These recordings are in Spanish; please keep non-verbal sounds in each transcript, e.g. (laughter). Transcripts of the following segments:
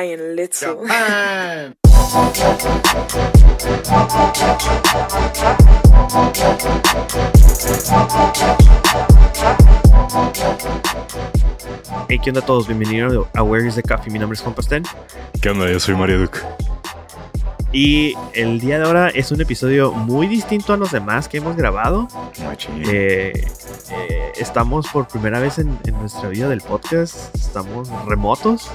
Brian Little. (laughs) Hey, ¿qué onda a todos? Bienvenidos a Where is the Coffee. Mi nombre es Juan Pastén. ¿Qué onda? Yo soy Mario Duke. Y el día de ahora es un episodio muy distinto a los demás que hemos grabado. Eh, eh, estamos por primera vez en, en nuestra vida del podcast. Estamos remotos,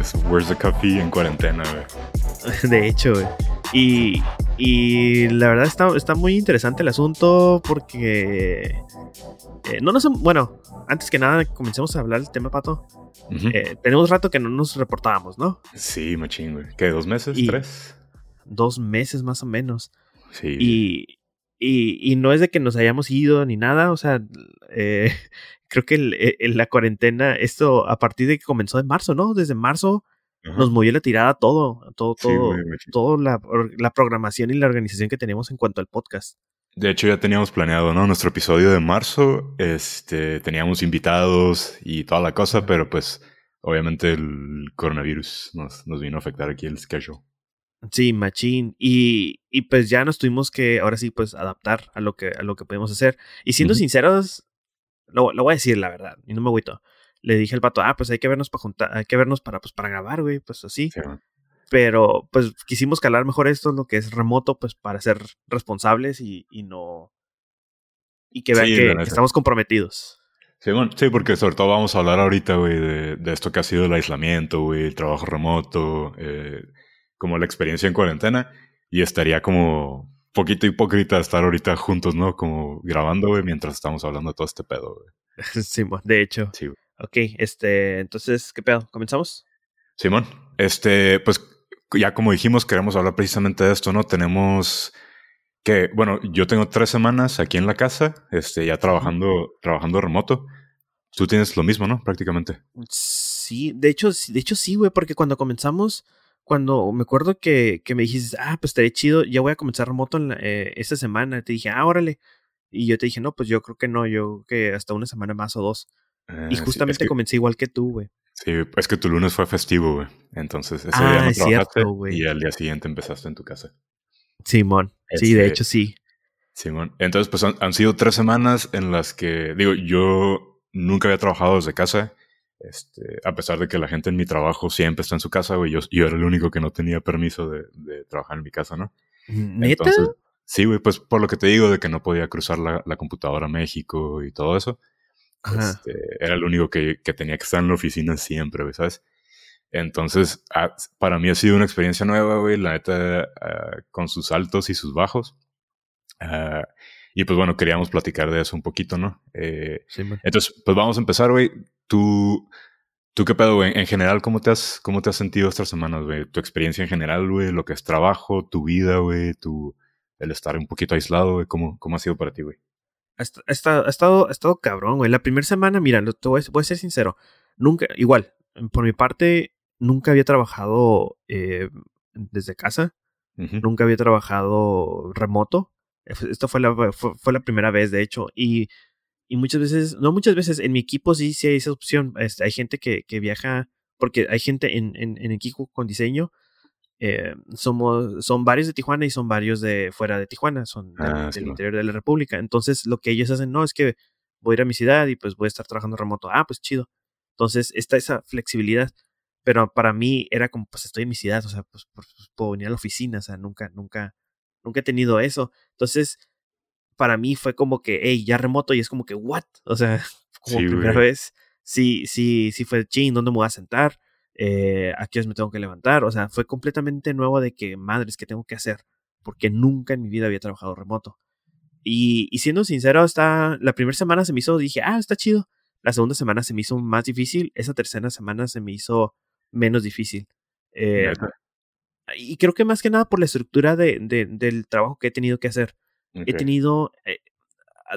Es Where's the Coffee en cuarentena, güey. (laughs) de hecho. güey. Y, y la verdad está, está muy interesante el asunto porque... eh, no nos... Bueno, antes que nada, comencemos a hablar del tema, Pato. Ujú. Eh, tenemos rato que no nos reportábamos, ¿no? Sí, machín, güey. ¿Qué? ¿Dos meses? Y- ¿Tres? Dos meses más o menos. Sí. Y, y, y no es de que nos hayamos ido ni nada, o sea, eh, creo que el- el- la cuarentena, esto a partir de que comenzó en marzo, ¿no? Desde marzo Ajá. nos movió la tirada todo, todo, Sí, todo, toda la, la programación y la organización que tenemos en cuanto al podcast. De hecho, ya teníamos planeado, ¿no? Nuestro episodio de marzo, este, teníamos invitados y toda la cosa, pero pues, obviamente el coronavirus nos, nos vino a afectar aquí el schedule. Sí, machín. Y, y pues ya nos tuvimos que, ahora sí, pues adaptar a lo que, a lo que podemos hacer. Y siendo sinceros, lo, lo voy a decir la verdad, y no me agüito. Le dije al pato, ah, pues hay que vernos para juntar, hay que vernos para, pues, para grabar, güey, pues así. Sí, pero pues quisimos calar mejor esto, lo que es remoto, pues para ser responsables y, y no... Y que vean Sí, que, que estamos comprometidos. Sí, bueno, sí, porque sobre todo vamos a hablar ahorita, güey, de, de esto que ha sido el aislamiento, güey, el trabajo remoto, eh, como la experiencia en cuarentena. Y estaría como poquito hipócrita estar ahorita juntos, ¿no? Como grabando, güey, mientras estamos hablando de todo este pedo, güey. (laughs) Simón, de hecho. Sí, güey. Ok, este, entonces, ¿qué pedo? ¿Comenzamos? Simón, este, pues ya como dijimos, queremos hablar precisamente de esto, ¿no? Tenemos que, bueno, yo tengo tres semanas aquí en la casa, este, ya trabajando, trabajando remoto. Tú tienes lo mismo, ¿no? Prácticamente. Sí, de hecho, sí- de hecho sí, güey, porque cuando comenzamos, cuando me acuerdo que, que me dijiste, ah, pues estaría chido, ya voy a comenzar remoto en la- eh, esta semana, te dije, ah, órale. Y yo te dije, no, pues yo creo que no, yo creo que hasta una semana más o dos. Y sí, justamente es que- comencé igual que tú, güey. Sí, es que tu lunes fue festivo, güey. Entonces ese Ah, día no es trabajaste cierto, y al día siguiente empezaste en tu casa. Simón, sí, de Este, hecho sí. Simón. Entonces, pues han, han sido tres semanas en las que, digo, yo nunca había trabajado desde casa. Este, a pesar de que la gente en mi trabajo siempre está en su casa, güey, yo, yo era el único que no tenía permiso de, de trabajar en mi casa, ¿no? ¿Neta? Entonces, sí, güey, pues por lo que te digo de que no podía cruzar la, la computadora a México y todo eso. Este, era el único que, que tenía que estar en la oficina siempre, güey, ¿sabes? Entonces, ah, para mí ha sido una experiencia nueva, güey, la neta, ah, con sus altos y sus bajos. Ah, y pues bueno, queríamos platicar de eso un poquito, ¿no? Eh, Simón. entonces, pues vamos a empezar, güey. Tú, ¿tú qué pedo, güey? En general, ¿cómo te has, cómo te has sentido estas semanas, güey? Tu experiencia en general, güey, lo que es trabajo, tu vida, güey, tu, el estar un poquito aislado, güey, ¿cómo, cómo ha sido para ti, güey? Ha, est- ha estado, ha, estado, ha estado cabrón, güey. La primera semana, mira, lo- te voy, a- voy a ser sincero. Nunca, igual, por mi parte, nunca había trabajado eh, desde casa. Ujú. Nunca había trabajado remoto. Esto fue la, fue, fue la primera vez, de hecho. Y, y muchas veces, no muchas veces, en mi equipo sí, sí hay esa opción. Este, hay gente que, que viaja, porque hay gente en, en, en equipo con diseño. eh, somos, son varios de Tijuana y son varios de fuera de Tijuana, son del, Ah, del sí, interior de la República. Entonces, lo que ellos hacen, no, es que voy a ir a mi ciudad y pues voy a estar trabajando remoto. Ah, pues chido. Entonces, está esa flexibilidad. Pero para mí era como, pues estoy en mi ciudad, o sea, pues, pues, puedo venir a la oficina, o sea, nunca, nunca, nunca he tenido eso. Entonces, para mí fue como que, hey, ya remoto y es como que, what? O sea, (laughs) como Sí, primera vez, sí, sí, sí fue, ching, ¿dónde me voy a sentar? Eh, ¿A qué horas me tengo que levantar? O sea, fue completamente nuevo de que, madres, ¿qué tengo que hacer? Porque nunca en mi vida había trabajado remoto. Y, y siendo sincero, está, la primera semana se me hizo, dije, ah, está chido. La segunda semana se me hizo más difícil. Esa tercera semana se me hizo menos difícil. Eh, y creo que más que nada por la estructura de, de- del trabajo que he tenido que hacer. He tenido, eh,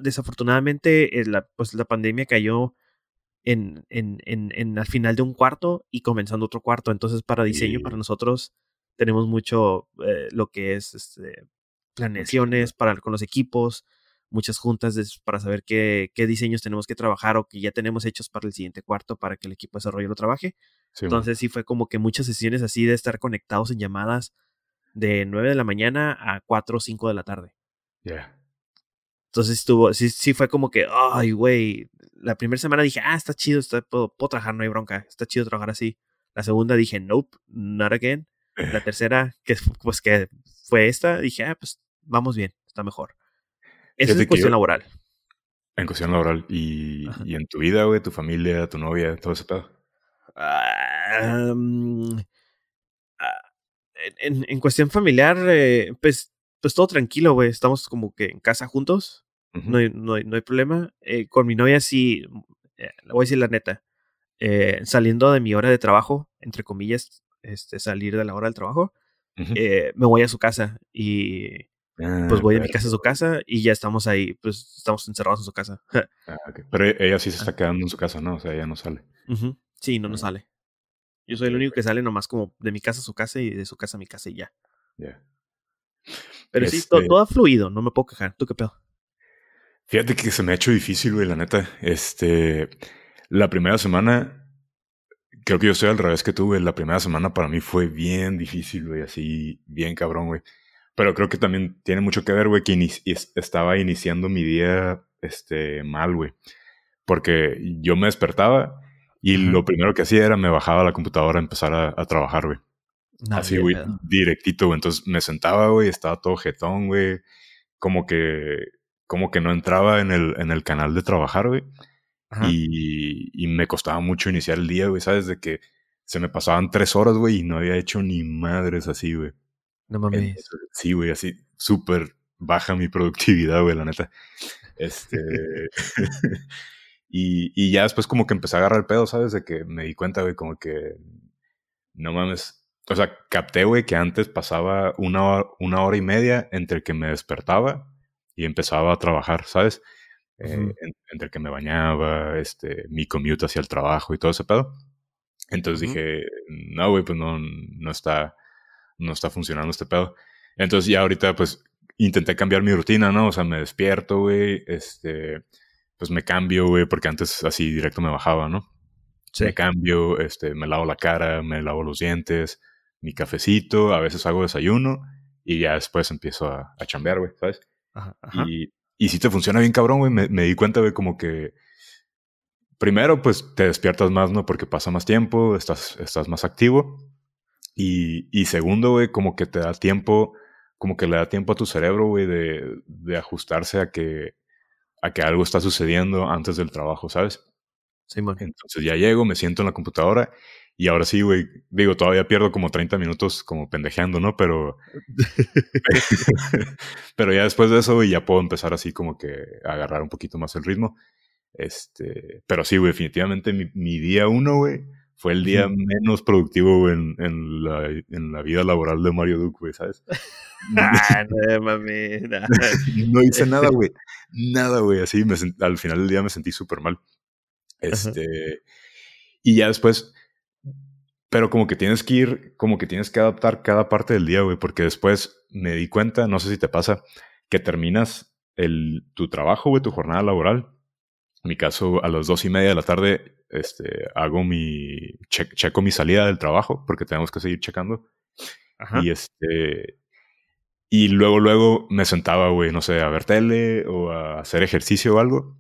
desafortunadamente, eh, la, pues la pandemia cayó en, en, en, en al final de un cuarto y comenzando otro cuarto. Entonces, para diseño, para nosotros, tenemos mucho eh, lo que es este, planeaciones para, con los equipos, muchas juntas de- para saber qué, qué diseños tenemos que trabajar o que ya tenemos hechos para el siguiente cuarto para que el equipo de desarrollo lo trabaje. Entonces sí fue como que muchas sesiones así de estar conectados en llamadas de 9 de la mañana a 4 o 5 de la tarde. Ya. Entonces estuvo, sí, sí fue como que, ay, güey. La primera semana dije, ah, está chido, está, puedo, puedo, trabajar, no hay bronca, está chido trabajar así. La segunda dije, nope, not again. La (laughs) tercera, que pues que fue esta, dije, ah, pues vamos bien, está mejor. Es cuestión laboral. En cuestión laboral. ¿Y, y en tu vida, güey, tu familia, tu novia, todo ese pedo? Ah, en, en, cuestión familiar, eh, pues, pues todo tranquilo, güey. Estamos como que en casa juntos. no, hay, no, hay, no, hay, problema. Eh, con mi novia sí, eh, le voy a decir la neta. saliendo de mi hora de trabajo, entre comillas, este, salir de la hora del trabajo, me voy a su casa y pues ah, voy a mi casa a su casa y ya estamos ahí, pues estamos encerrados en su casa. ah, Pero ella sí se (laughs) está quedando en su casa, ¿no? O sea, ella no sale. Sí, no, no sale. Yo soy el único que sale nomás como de mi casa a su casa y de su casa a mi casa y ya. Ya. Pero sí, todo, todo, ha fluido, no me puedo quejar. ¿Tú qué pedo? Fíjate que se me ha hecho difícil, güey, la neta. Este, la primera semana, creo que yo estoy al revés que tú, güey. La primera semana para mí fue bien difícil, güey, así, bien cabrón, güey. Pero creo que también tiene mucho que ver, güey, que estaba iniciando mi día, este, mal, güey. Porque yo me despertaba y lo primero que hacía era me bajaba a la computadora a empezar a, trabajar, güey. Así, güey, directito, güey. Entonces me sentaba, güey, estaba todo jetón, güey. Como que, como que no entraba en el, en el canal de trabajar, güey. Y, y, me costaba mucho iniciar el día, güey, ¿sabes? De que se me pasaban tres horas, güey, y no había hecho ni madres así, güey. No mames. Sí, güey, así súper baja mi productividad, güey, la neta. Este. (laughs) Y, ya después como que empecé a agarrar el pedo, ¿sabes? De que me di cuenta, güey, como que no mames. O sea, capté, güey, que antes pasaba una hora, una hora y media entre que me despertaba y empezaba a trabajar, ¿sabes? Eh, entre que me bañaba, este, mi commute hacia el trabajo y todo ese pedo. Entonces dije, no, güey, pues no, no está, no está funcionando este pedo. Entonces ya ahorita, pues, intenté cambiar mi rutina, ¿no? O sea, me despierto, güey, este, pues me cambio, güey, porque antes así directo me bajaba, ¿no? Sí. Me cambio, este, me lavo la cara, me lavo los dientes, mi cafecito, a veces hago desayuno y ya después empiezo a, a chambear, güey, ¿sabes? Ajá, Y, y si te funciona bien cabrón, güey, me, me di cuenta, güey, como que primero, pues te despiertas más, ¿no? Porque pasa más tiempo, estás, estás más activo. Y, y segundo, güey, como que te da tiempo, como que le da tiempo a tu cerebro, güey, de, de ajustarse a que a que algo está sucediendo antes del trabajo, ¿sabes? Sí, man. Entonces ya llego, me siento en la computadora y ahora sí, güey, digo, todavía pierdo como 30 minutos como pendejeando, ¿no? Pero, (laughs) pero ya después de eso, güey, ya puedo empezar así como que a agarrar un poquito más el ritmo. Este, pero sí, güey, definitivamente mi, mi día uno, güey, fue el día menos productivo en, en, la, en, la, vida laboral de Mario Duke, güey, ¿sabes? (laughs) ah, no, mami, no (laughs) hice nada, güey. Nada, güey. Así me al final del día me sentí súper mal. Este. Y ya después. Pero como que tienes que ir, como que tienes que adaptar cada parte del día, güey, porque después me di cuenta, no sé si te pasa, que terminas el, tu trabajo, güey, tu jornada laboral. En mi caso, a las dos y media de la tarde este, hago mi, checo mi salida del trabajo, porque tenemos que seguir checando. Y este, y luego, luego me sentaba, güey, no sé, a ver tele o a hacer ejercicio o algo.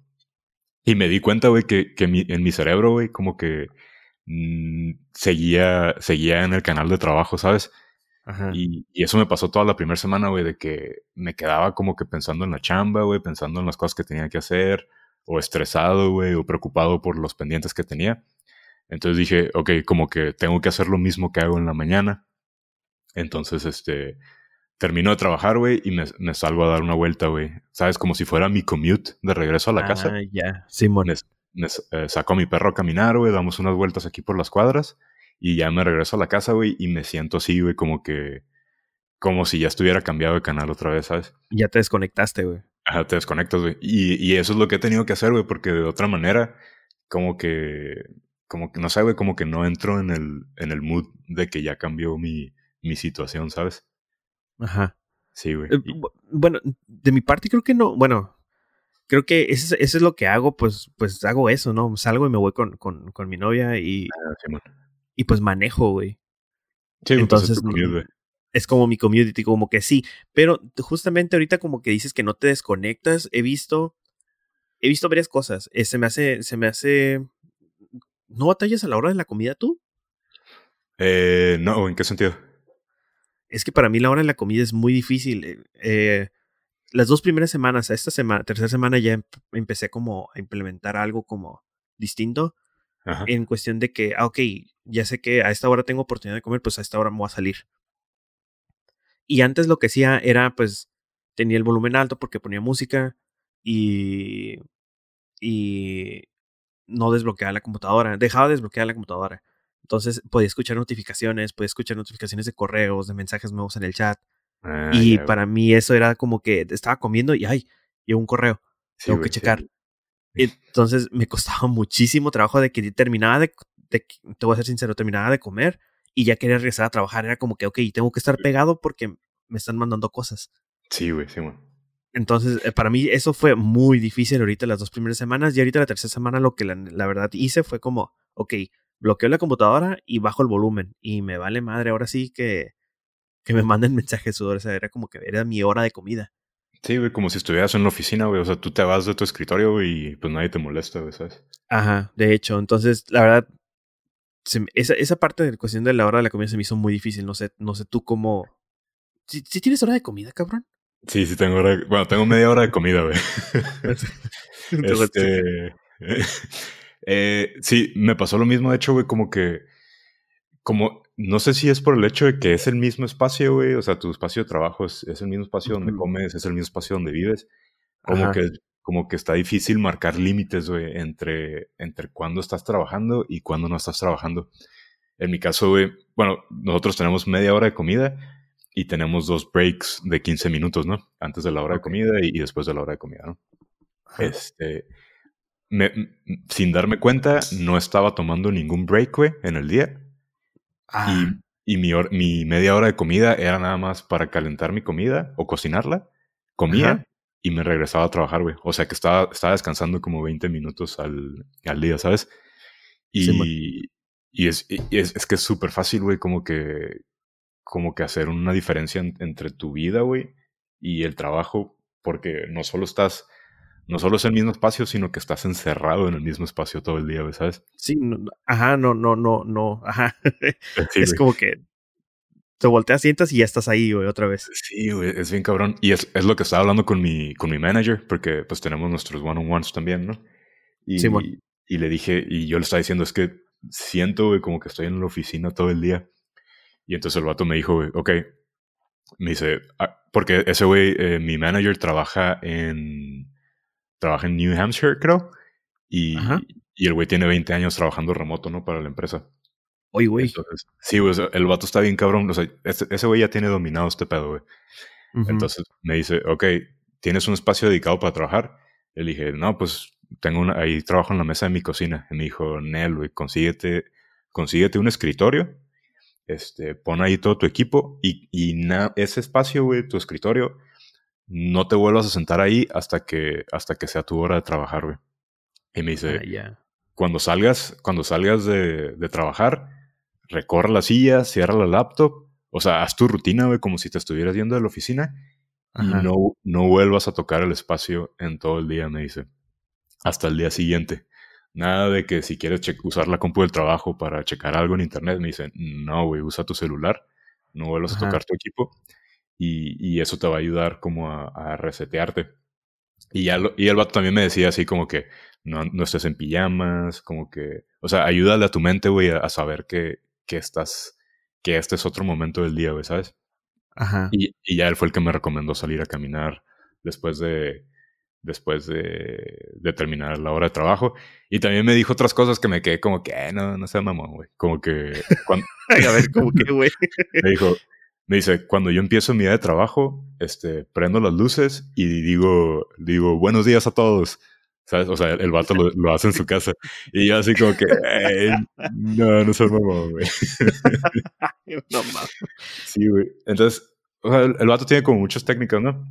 Y me di cuenta, güey, que, que en mi cerebro, güey, como que mm, seguía, seguía en el canal de trabajo, ¿sabes? Y, y, eso me pasó toda la primera semana, güey, de que me quedaba como que pensando en la chamba, güey, pensando en las cosas que tenía que hacer, o estresado, güey, o preocupado por los pendientes que tenía. Entonces dije, ok, como que tengo que hacer lo mismo que hago en la mañana. Entonces, este, termino de trabajar, güey, y me, me, salgo a dar una vuelta, güey. ¿Sabes? Como si fuera mi commute de regreso a la casa. Ah, ya, Simón. Me, eh, saco a mi perro a caminar, güey, damos unas vueltas aquí por las cuadras y ya me regreso a la casa, güey, y me siento así, güey, como que, como si ya estuviera cambiado de canal otra vez, ¿sabes? Ya te desconectaste, güey. Ajá, te desconectas, güey. Y, y eso es lo que he tenido que hacer, güey, porque de otra manera, como que, como que, no sé, güey, como que no entro en el, en el mood de que ya cambió mi, mi situación, ¿sabes? Ajá. Sí, güey. Eh, bueno, de mi parte creo que no, bueno, creo que eso, es lo que hago, pues, pues hago eso, ¿no? Salgo y me voy con, con, con mi novia y... Ah, y pues manejo, güey. Sí, pues es Entonces, commute, güey. es como mi community, como que sí. Pero justamente ahorita como que dices que no te desconectas, he visto, he visto varias cosas. Eh, se me hace, se me hace, ¿no batallas a la hora de la comida tú? Eh, no, ¿en qué sentido? Es que para mí la hora de la comida es muy difícil. Eh, eh, las dos primeras semanas, esta semana, tercera semana ya em- empecé como a implementar algo como distinto Ajá. en cuestión de que, ah, ok, ya sé que a esta hora tengo oportunidad de comer, pues a esta hora me voy a salir. Y antes lo que hacía era, pues, tenía el volumen alto porque ponía música y, y no desbloqueaba la computadora, dejaba de desbloquear la computadora. Entonces podía escuchar notificaciones, podía escuchar notificaciones de correos, de mensajes nuevos en el chat. Ah, y ya, para mí eso era como que estaba comiendo y, ay, llegó un correo, Sí, tengo güey, que sí. checar. (laughs) Entonces me costaba muchísimo trabajo de que terminaba de, de- te voy a ser sincero, terminaba de comer y ya quería regresar a trabajar. Era como que, ok, tengo que estar pegado porque me están mandando cosas. Sí, güey, sí, güey. Entonces, eh, para mí eso fue muy difícil ahorita las dos primeras semanas y ahorita la tercera semana lo que la, la verdad hice fue como, ok, bloqueo la computadora y bajo el volumen y me vale madre, ahora sí que, que me manden mensajes sudor, o sea, era como que era mi hora de comida. Sí, güey, como si estuvieras en la oficina, güey. O sea, tú te vas de tu escritorio, güey, y pues nadie te molesta, güey, ¿sabes? Ajá, de hecho, entonces, la verdad, se esa, esa parte de la cuestión de la hora de la comida se me hizo muy difícil, no sé, no sé tú cómo... ¿Sí, sí tienes hora de comida, cabrón? Sí, sí, tengo hora. Bueno, tengo media hora de comida, güey. (laughs) (laughs) este. (laughs) eh, sí, me pasó lo mismo, de hecho, güey, como que. Como. No sé si es por el hecho de que es el mismo espacio, güey. O sea, tu espacio de trabajo es, es el mismo espacio donde comes, es el mismo espacio donde vives. Como Ajá. que, como que está difícil marcar límites, güey, entre, entre cuándo estás trabajando y cuándo no estás trabajando. En mi caso, güey, bueno, nosotros tenemos media hora de comida y tenemos dos breaks de 15 minutos, ¿no? Antes de la hora de comida y, y después de la hora de comida, ¿no? Ajá. Este, me- sin darme cuenta, no estaba tomando ningún break, güey, en el día. Ah, Y, y mi, mi media hora de comida era nada más para calentar mi comida o cocinarla. Comía Ajá. y me regresaba a trabajar, güey. O sea que estaba, estaba descansando como 20 minutos al, al día, ¿sabes? Y, y, es, y es, es que es súper fácil, güey, como que, como que hacer una diferencia en- entre tu vida, güey, y el trabajo, porque no solo estás, no solo es el mismo espacio, sino que estás encerrado en el mismo espacio todo el día, ¿sabes? sí, no, ajá, no, no, no, no, ajá. (laughs) Sí, es güey. como que te volteas, sientas y ya estás ahí, güey, otra vez. Sí, güey, es bien cabrón. Y es, es lo que estaba hablando con mi, con mi manager, porque pues tenemos nuestros one-on-ones también, ¿no? Y, Simón. y le dije, y yo le estaba diciendo, es que siento, güey, como que estoy en la oficina todo el día. Y entonces el vato me dijo, güey, ok. Me dice, ah, porque ese güey, eh, mi manager trabaja en, trabaja en New Hampshire, creo. Y, y el güey tiene 20 años trabajando remoto, ¿no? Para la empresa. Oye, güey. Entonces, sí, güey, el vato está bien cabrón. O sea, ese ese güey ya tiene dominado este pedo, güey. Entonces me dice, ok, ¿tienes un espacio dedicado para trabajar? Le dije, no, pues tengo una, ahí trabajo en la mesa de mi cocina. Y me dijo, Nel, güey, consíguete, consíguete un escritorio, este, pon ahí todo tu equipo y, y na- ese espacio, güey, tu escritorio, no te vuelvas a sentar ahí hasta que, hasta que sea tu hora de trabajar, güey. Y me dice, Ah, cuando salgas, cuando salgas de, de trabajar, recorre la silla, cierra la laptop, o sea, haz tu rutina, güey, como si te estuvieras yendo de la oficina Ajá. y no, no vuelvas a tocar el espacio en todo el día, me dice. Hasta el día siguiente. Nada de que si quieres usar la compu del trabajo para checar algo en internet, me dice, no, güey, usa tu celular, no vuelvas Ajá. a tocar tu equipo y, y eso te va a ayudar como a, a resetearte. Y, ya lo- y el vato también me decía así como que no, no estés en pijamas, como que, o sea, ayúdale a tu mente, güey, a, a saber que, que estás, que este es otro momento del día, güey, ¿sabes? Ajá. Y, y ya él fue el que me recomendó salir a caminar después de después de, de terminar la hora de trabajo. Y también me dijo otras cosas que me quedé como que, "Eh, no, no sé, mamón, güey. Como que cuando, (laughs) a ver, como que, güey. (laughs) me dijo, me dice, cuando yo empiezo mi día de trabajo, este, prendo las luces y digo, digo, buenos días a todos. ¿Sabes? O sea, el, vato lo, lo hace en su casa. Y yo así como que, "Ey, no, no soy mamón, güey. (laughs) no mames. Sí, güey. Entonces, o sea, el, el vato tiene como muchas técnicas, ¿no?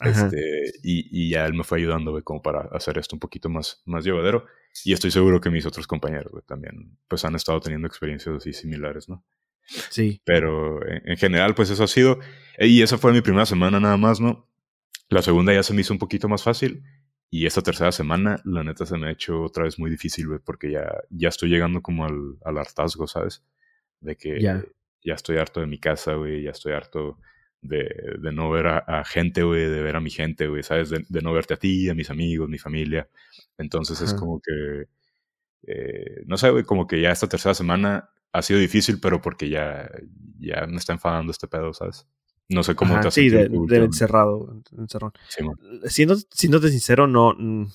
Ajá. Este, y, y ya él me fue ayudando, güey, como para hacer esto un poquito más, más llevadero. Y estoy seguro que mis otros compañeros, güey, también, pues han estado teniendo experiencias así similares, ¿no? Sí. Pero en, general, pues eso ha sido. Y esa fue mi primera semana nada más, ¿no? La segunda ya se me hizo un poquito más fácil. Y esta tercera semana, la neta, se me ha hecho otra vez muy difícil, güey, porque ya, ya estoy llegando como al, al hartazgo, ¿sabes? De que ya. ya estoy harto de mi casa, güey, ya estoy harto de, de no ver a, gente, güey, de ver a mi gente, güey, ¿sabes? De, de, no verte a ti, a mis amigos, mi familia. Entonces es como que, eh, no sé, güey, como que ya esta tercera semana ha sido difícil, pero porque ya, ya me está enfadando este pedo, ¿sabes? No sé cómo te has Sí, de, encerrado, encerrado. siendo, siéndote sincero, no. Mm,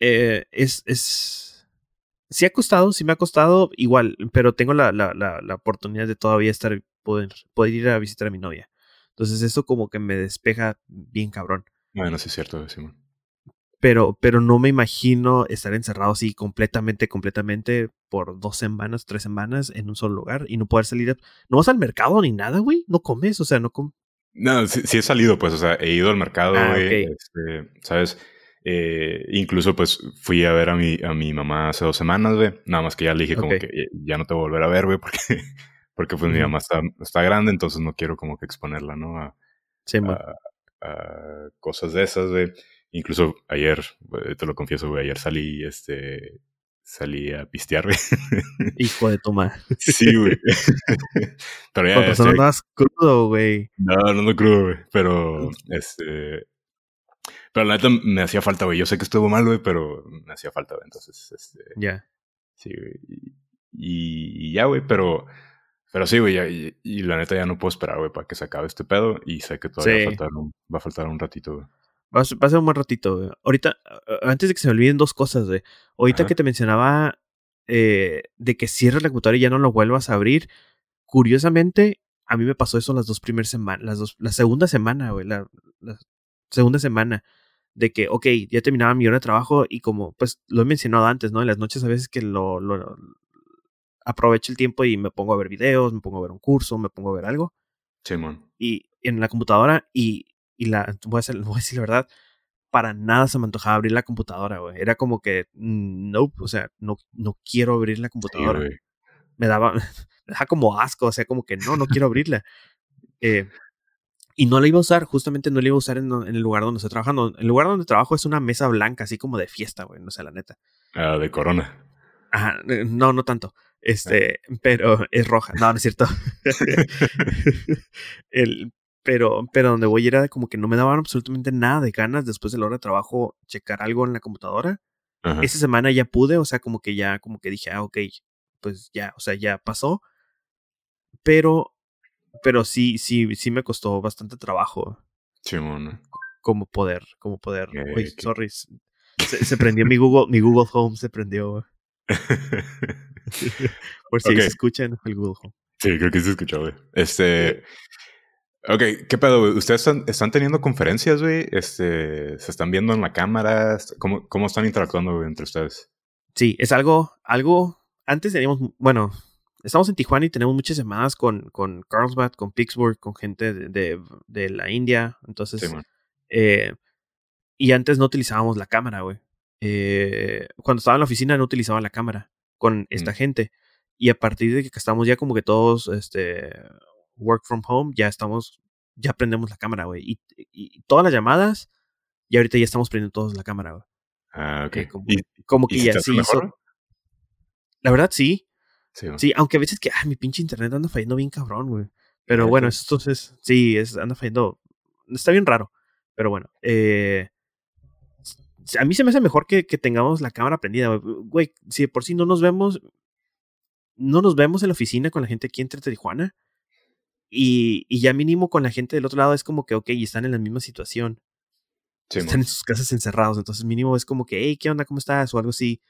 eh, es, es. Sí ha costado, sí me ha costado igual, pero tengo la, la, la, oportunidad de todavía estar, poder, poder ir a visitar a mi novia. Entonces eso como que me despeja bien cabrón. Bueno, sí es cierto, Simón pero, pero no me imagino estar encerrado así completamente, completamente por dos semanas, tres semanas en un solo lugar y no poder salir. No vas al mercado ni nada, güey. No comes, o sea, no comes. No, sí, he salido, pues, o sea, he ido al mercado, ah, güey. Este, ¿Sabes? Eh, incluso, pues, fui a ver a mi, a mi mamá hace dos semanas, güey. Nada más que ya le dije como que ya no te voy a volver a ver, güey, porque, (laughs) porque pues mi mamá está, está grande, entonces no quiero como que exponerla, ¿no? A, sí, a, a cosas de esas, güey. Incluso ayer, eh, te lo confieso, güey, ayer salí, este, salí a pistear. (laughs) Hijo de toma. Sí, güey. (laughs) pero ya. Porque no más crudo, güey. No, no ando crudo, güey. Pero, este. Pero la neta me hacía falta, güey. Yo sé que estuvo mal, güey, pero me hacía falta, güey. Entonces, este. Ya. Sí, güey. Y, ya, güey, pero. Pero sí, güey, y, y, la neta ya no puedo esperar, güey, para que se acabe este pedo. Y sé que todavía va, a faltar un, va a faltar un ratito, güey. Va a, ser un buen ratito, güey. Ahorita, antes de que se me olviden dos cosas, güey. Ahorita que te mencionaba eh, de que cierres la computadora y ya no lo vuelvas a abrir. Curiosamente, a mí me pasó eso las dos primeras semanas, las dos, la segunda semana, güey, la, segunda semana de que, ok, ya terminaba mi hora de trabajo y como, pues, lo he mencionado antes, ¿no? En las noches a veces que lo, lo aprovecho el tiempo y me pongo a ver videos, me pongo a ver un curso, me pongo a ver algo. Simón. y en la computadora y y la, (laughs) voy a, decir la verdad, para nada se me antojaba abrir la computadora, güey. Era como que, no, o sea, no, no quiero abrir la computadora. me daba, (laughs) me daba como asco, o sea, como que no, no quiero abrirla. Eh, y no la iba a usar, justamente no la iba a usar en, el lugar donde estoy trabajando. El lugar donde trabajo es una mesa blanca, así como de fiesta, güey, no sé, la neta. Ah, de corona. Ajá, eh, no, no tanto. Ah. Este, pero es roja. No, no es cierto. (laughs) el, pero, pero donde voy era como que no me daban absolutamente nada de ganas después de la hora de trabajo checar algo en la computadora. Esa semana ya pude, o sea, como que ya, como que dije, ah, ok, pues ya, o sea, ya pasó. Pero, pero sí, sí, sí me costó bastante trabajo. Sí, bueno. Como poder, como poder. Uy, sorry. Se, prendió mi Google, mi Google Home se prendió. (laughs) (laughs) Por si se escuchan el Google Home. Sí, creo que se escuchó, güey. Este. Ok, ¿qué pedo, güey? ¿Ustedes están, teniendo conferencias, güey? Este, ¿Se están viendo en la cámara? ¿Cómo, cómo están interactuando entre ustedes? Sí, es algo, algo, antes teníamos, bueno, estamos en Tijuana y tenemos muchas llamadas con, con Carlsbad, con Pittsburgh, con gente de, de, la India, entonces, eh, y antes no utilizábamos la cámara, güey. Eh, cuando estaba en la oficina no utilizaba la cámara con esta mm. gente. Y a partir de que estamos ya como que todos, este, work from home, ya estamos, ya prendemos la cámara, güey. Y, todas las llamadas, y ahorita ya estamos prendiendo todos la cámara, güey. Ah, ok. como, que ya sí La verdad, sí. Sí, aunque a veces que, ah, mi pinche internet anda fallando bien cabrón, güey. Pero bueno, (laughs) esto es, sí, es, anda fallando. Está bien raro. Pero bueno, eh, a mí se me hace mejor que, que tengamos la cámara prendida, güey. Si por sí no nos vemos, no nos vemos en la oficina con la gente aquí entre Tijuana. Y, y, ya mínimo con la gente del otro lado es como que, ok, están en la misma situación. están en sus casas encerrados. Entonces mínimo es como que, hey, ¿qué onda? ¿Cómo estás? O algo así.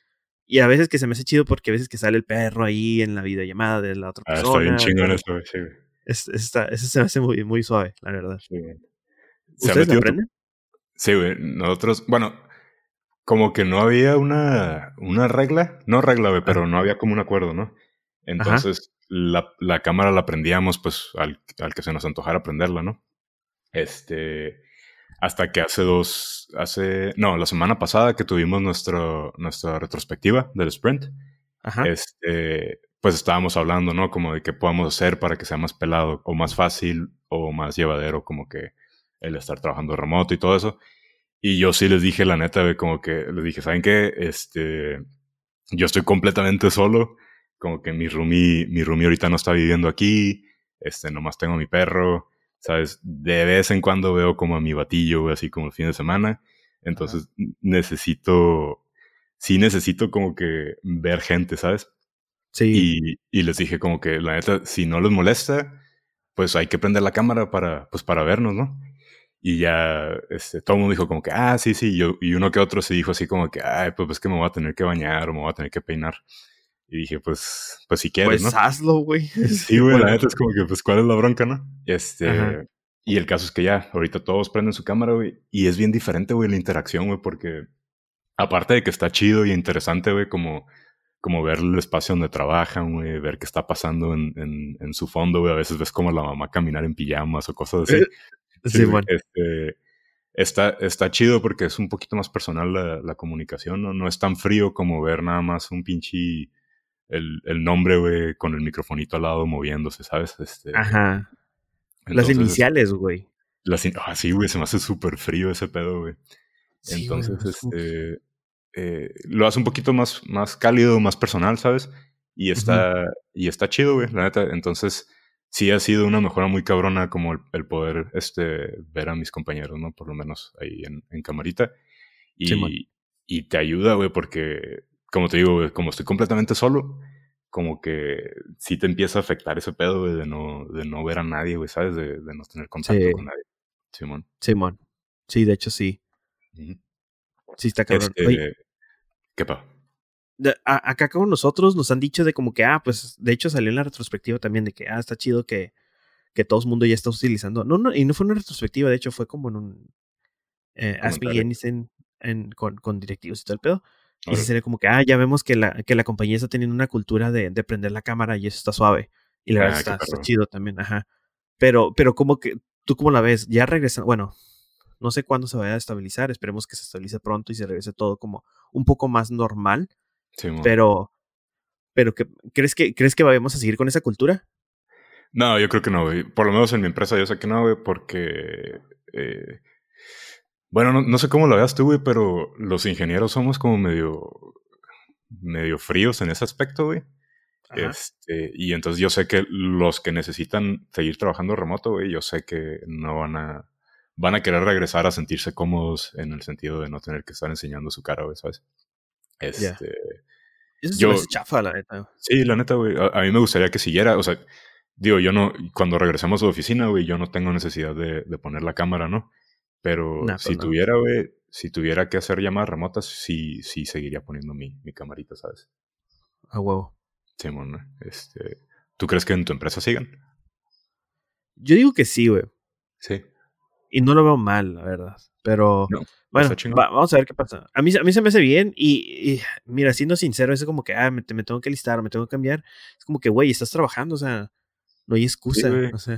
Y a veces que se me hace chido porque a veces que sale el perro ahí en la videollamada de la otra persona. Ah, está bien chingón eso, sí. Es, eso se me hace muy, muy suave, la verdad. Sí, ¿Ustedes lo aprenden? Sí, güey. Nosotros, bueno, como que no había una, una regla. No regla, güey, pero no había como un acuerdo, ¿no? Entonces, la, la, cámara la prendíamos pues al, al, que se nos antojara prenderla, ¿no? Este, Hasta que hace dos, hace, no, la semana pasada que tuvimos nuestro, nuestra retrospectiva del sprint, este, pues estábamos hablando, ¿no? Como de qué podemos hacer para que sea más pelado o más fácil o más llevadero, como que el estar trabajando remoto y todo eso. Y yo sí les dije la neta, como que les dije, ¿saben qué? Este, yo estoy completamente solo, como que mi roomie, mi roomie ahorita no está viviendo aquí, este, nomás tengo a mi perro, ¿sabes? De vez en cuando veo como a mi batillo, así como el fin de semana. Entonces necesito, sí necesito como que ver gente, ¿sabes? Sí. Y, y, les dije como que la neta, si no les molesta, pues hay que prender la cámara para, pues para vernos, ¿no? Y ya, este, todo el mundo dijo como que, ah, sí, sí, yo, y uno que otro se dijo así como que, ay, pues es que me voy a tener que bañar o me voy a tener que peinar. Y dije, pues, pues si quieres, pues hazlo, güey. (laughs) Sí, güey, la neta es como que, pues, ¿cuál es la bronca, no? Este, y el caso es que ya, ahorita todos prenden su cámara, güey, y es bien diferente, güey, la interacción, güey, porque aparte de que está chido y interesante, güey, como, como ver el espacio donde trabajan, güey, ver qué está pasando en, en, en su fondo, güey, a veces ves como la mamá caminar en pijamas o cosas así. (laughs) Sí, bueno. Este, está, está chido porque es un poquito más personal la, la comunicación, ¿no? No es tan frío como ver nada más un pinche el, el nombre, güey, con el microfonito al lado moviéndose, ¿sabes? Este, Ajá. las iniciales, güey. Las ah, sí, güey, se me hace súper frío ese pedo, güey. entonces, este, eh, lo hace un poquito más, más cálido, más personal, ¿sabes? Y está, y está chido, güey, la neta. Entonces, sí ha sido una mejora muy cabrona como el, poder este, ver a mis compañeros, ¿no? Por lo menos ahí en, en camarita. Y, y te ayuda, güey, porque como te digo, como estoy completamente solo, como que sí te empieza a afectar ese pedo, de no, de no ver a nadie, güey, ¿sabes? De, no tener contacto con nadie. Simón. Simón. Sí, de hecho sí. Sí, está cabrón. Este, ¿Qué pa? acá con nosotros nos han dicho de como que, ah, pues de hecho salió en la retrospectiva también de que, ah, está chido que, que todo el mundo ya está utilizando. No, no, y no fue una retrospectiva, de hecho fue como en un eh, Ask Me en, con, con directivos y todo el pedo. Y sería como que, ah, ya vemos que la, que la compañía está teniendo una cultura de, de prender la cámara y eso está suave. Y la verdad ah, está, chido también, ajá. Pero, pero como que, ¿tú cómo la ves? Ya regresan, bueno, no sé cuándo se vaya a estabilizar, esperemos que se estabilice pronto y se regrese todo como un poco más normal. Sí, pero, pero que, ¿crees que, ¿crees que vayamos a seguir con esa cultura? No, yo creo que no, güey. Por lo menos en mi empresa yo sé que no, güey, porque eh, bueno, no, sé cómo lo veas tú, güey, pero los ingenieros somos como medio, medio fríos en ese aspecto, güey. Este, y entonces yo sé que los que necesitan seguir trabajando remoto, güey, yo sé que no van a, van a querer regresar a sentirse cómodos en el sentido de no tener que estar enseñando su cara, güey, ¿sabes? Este, Eso es chafa, la neta. Sí, la neta, güey. A, mí me gustaría que siguiera, o sea, digo, yo no, cuando regresemos a la oficina, güey, yo no tengo necesidad de, de poner la cámara, ¿no? Pero si pues tuviera, güey, si tuviera que hacer llamadas remotas, sí, sí seguiría poniendo mi, mi camarita, ¿sabes? A huevo. Sí, bueno, este, ¿Tú crees que en tu empresa sigan? Yo digo que sí, güey. Sí. Y no lo veo mal, la verdad. Pero bueno, vamos a ver qué pasa. A mí, a mí se me hace bien y, mira, siendo sincero, es como que, ah, me, me tengo que listar, me tengo que cambiar. Es como que, güey, estás trabajando, o sea, no hay excusa.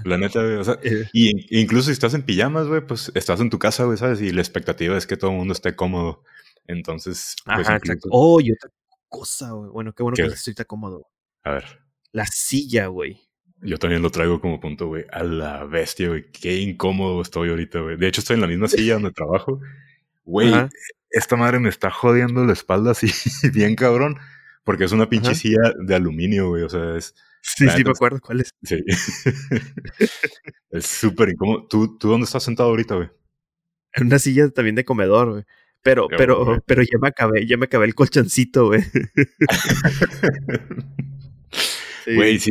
La neta, güey. O sea, eh. y incluso si estás en pijamas, güey, pues estás en tu casa, güey, ¿sabes? Y la expectativa es que todo el mundo esté cómodo. Entonces. Pues, Ajá, exacto. Oh, y otra cosa, güey. Bueno, qué bueno que estoy tan cómodo. A ver. La silla, güey. Yo también lo traigo como punto, güey. A la bestia, güey. Qué incómodo estoy ahorita, güey. De hecho, estoy en la misma silla donde trabajo. Güey, esta madre me está jodiendo la espalda así, (laughs) bien cabrón. Porque es una pinche silla de aluminio, güey. O sea, es Sí, sí, me acuerdo cuál es. Sí. (laughs) es súper incómodo. ¿Tú, ¿Tú dónde estás sentado ahorita, güey? En una silla también de comedor, güey. Pero, pero, pero ya me acabé, ya me acabé el colchoncito, güey. (laughs) (laughs) Güey, sí.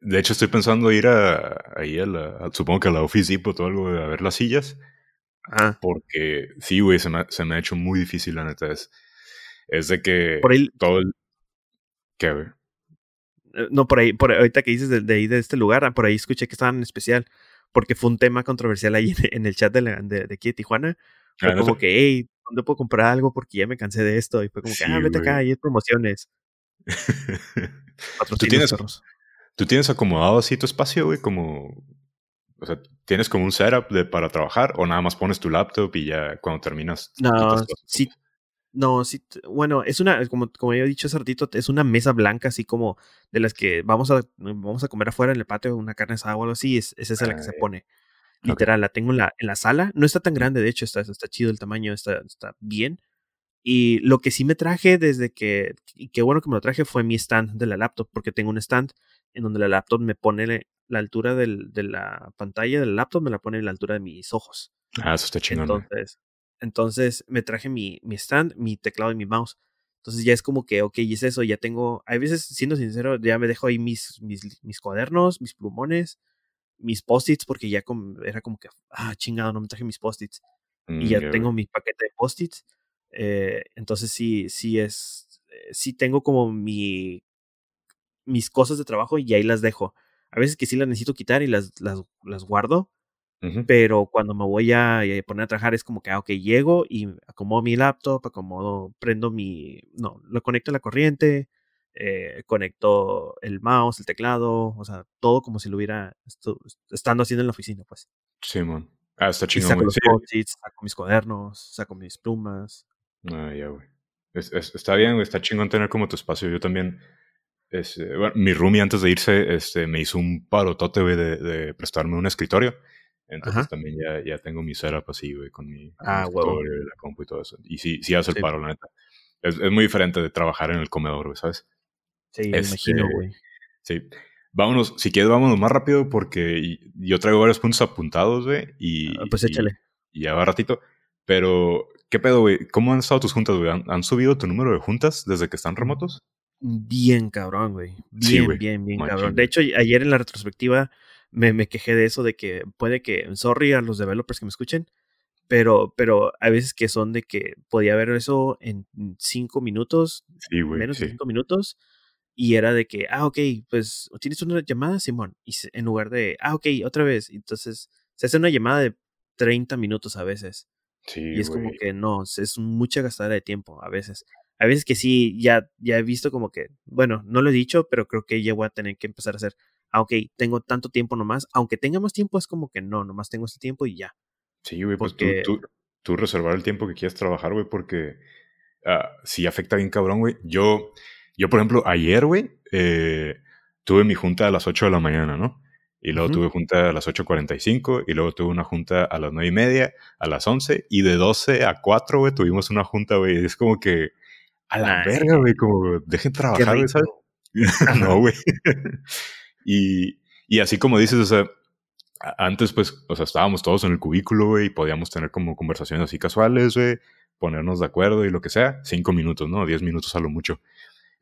De hecho, estoy pensando ir a, ahí a la, supongo que a la Office Depot o algo, a ver las sillas. Ah. Porque sí, güey, se me, se me ha hecho muy difícil, la neta. Es, es de que Por ahí, todo el... ¿Qué, güey? Eh, no, por ahí, por ahorita que dices de, ahí de este lugar, ah, por ahí escuché que estaban en especial, porque fue un tema controversial ahí (laughs) en, el chat de, de, de, aquí de Tijuana. Fue ah, como que, hey, ¿dónde puedo comprar algo? Porque ya me cansé de esto. Y fue como que, ah, vete acá, hay promociones. ¿Tú tienes, ¿Tú tienes acomodado así tu espacio, güey? Como O sea, ¿tienes como un setup de, para trabajar o nada más pones tu laptop y ya cuando terminas? No, sí. No, sí, bueno, es una, como, como yo he dicho hace ratito, es una mesa blanca, así como de las que vamos a, vamos a comer afuera en el patio, una carne asada o algo así, es, es esa la que se pone. Literal, la tengo en la, en la sala. No está tan grande, de hecho, está, está chido el tamaño, está, está bien. Y lo que sí me traje desde que, y qué bueno que me lo traje, fue mi stand de la laptop, porque tengo un stand en donde la laptop me pone la altura del, de la pantalla del laptop, me la pone en la altura de mis ojos. Ah, eso está chingón. Entonces, entonces me traje mi, mi stand, mi teclado y mi mouse. Entonces ya es como que, ok, y es eso, ya tengo, hay veces, siendo sincero, ya me dejo ahí mis, mis, mis cuadernos, mis plumones, mis post-its, porque ya era como que, ah, chingado, no me traje mis post-its. y mm, ya tengo mi paquete de post-its. Eh, entonces sí, sí es, eh, sí tengo como mi, mis cosas de trabajo y ahí las dejo. A veces que sí las necesito quitar y las, las, las guardo, pero cuando me voy a, poner a trabajar es como que, ah, ok, llego y acomodo mi laptop, acomodo, prendo mi, no, lo conecto a la corriente, eh, conecto el mouse, el teclado, o sea, todo como si lo hubiera estando haciendo en la oficina, pues. Sí, man. Ah, está chingón. saco saco mis cuadernos, saco mis plumas. Ah, ya, güey. está bien, güey. Está chingón tener como tu espacio. Yo también. Este, bueno, mi roomie antes de irse este, me hizo un parotote, güey, de, de prestarme un escritorio. Entonces también ya, ya tengo mi setup así, güey, con mi, ah, y la compu y todo eso. Y sí, sí hace el paro, la neta. Es, es, muy diferente de trabajar en el comedor, güey, ¿sabes? Sí, me imagino, este, güey. Sí. Vámonos, si quieres, vámonos más rápido porque yo traigo varios puntos apuntados, güey. Y, ah, pues échale. Y, ya va ratito. Pero, ¿qué pedo, güey? ¿Cómo han estado tus juntas, güey? ¿Han, subido tu número de juntas desde que están remotos? Bien cabrón, güey. Bien, bien, bien cabrón. De hecho, ayer en la retrospectiva me, me, quejé de eso, de que puede que, sorry a los developers que me escuchen, pero, pero hay veces que son de que podía ver eso en cinco minutos, sí, menos de cinco minutos, y era de que, ah, ok, pues, ¿tienes una llamada, Simón? Y en lugar de, ah, ok, otra vez, entonces se hace una llamada de 30 minutos a veces. Sí, y es como que no, es mucha gastada de tiempo a veces. A veces que sí, ya, ya he visto como que, bueno, no lo he dicho, pero creo que ya voy a tener que empezar a hacer ah, ok, tengo tanto tiempo nomás, aunque tenga más tiempo, es como que no, nomás tengo este tiempo y ya. Sí, güey, pues tú, tú, reservar el tiempo que quieras trabajar, güey, porque uh, sí afecta bien cabrón, güey. Yo, yo, por ejemplo, ayer, güey, eh, tuve mi junta a las 8 de la mañana, ¿no? Y luego tuve junta a las 8.45 y luego tuve una junta a las 9 y media, a las 11 y de 12 a 4, güey, tuvimos una junta, güey. Es como que a la verga, güey, como dejen trabajar, güey, ¿sabes? (laughs) no, güey. Y, y así como dices, o sea, antes pues, o sea, estábamos todos en el cubículo, güey, y podíamos tener como conversaciones así casuales, güey, ponernos de acuerdo y lo que sea, cinco minutos, ¿no? Diez minutos a lo mucho.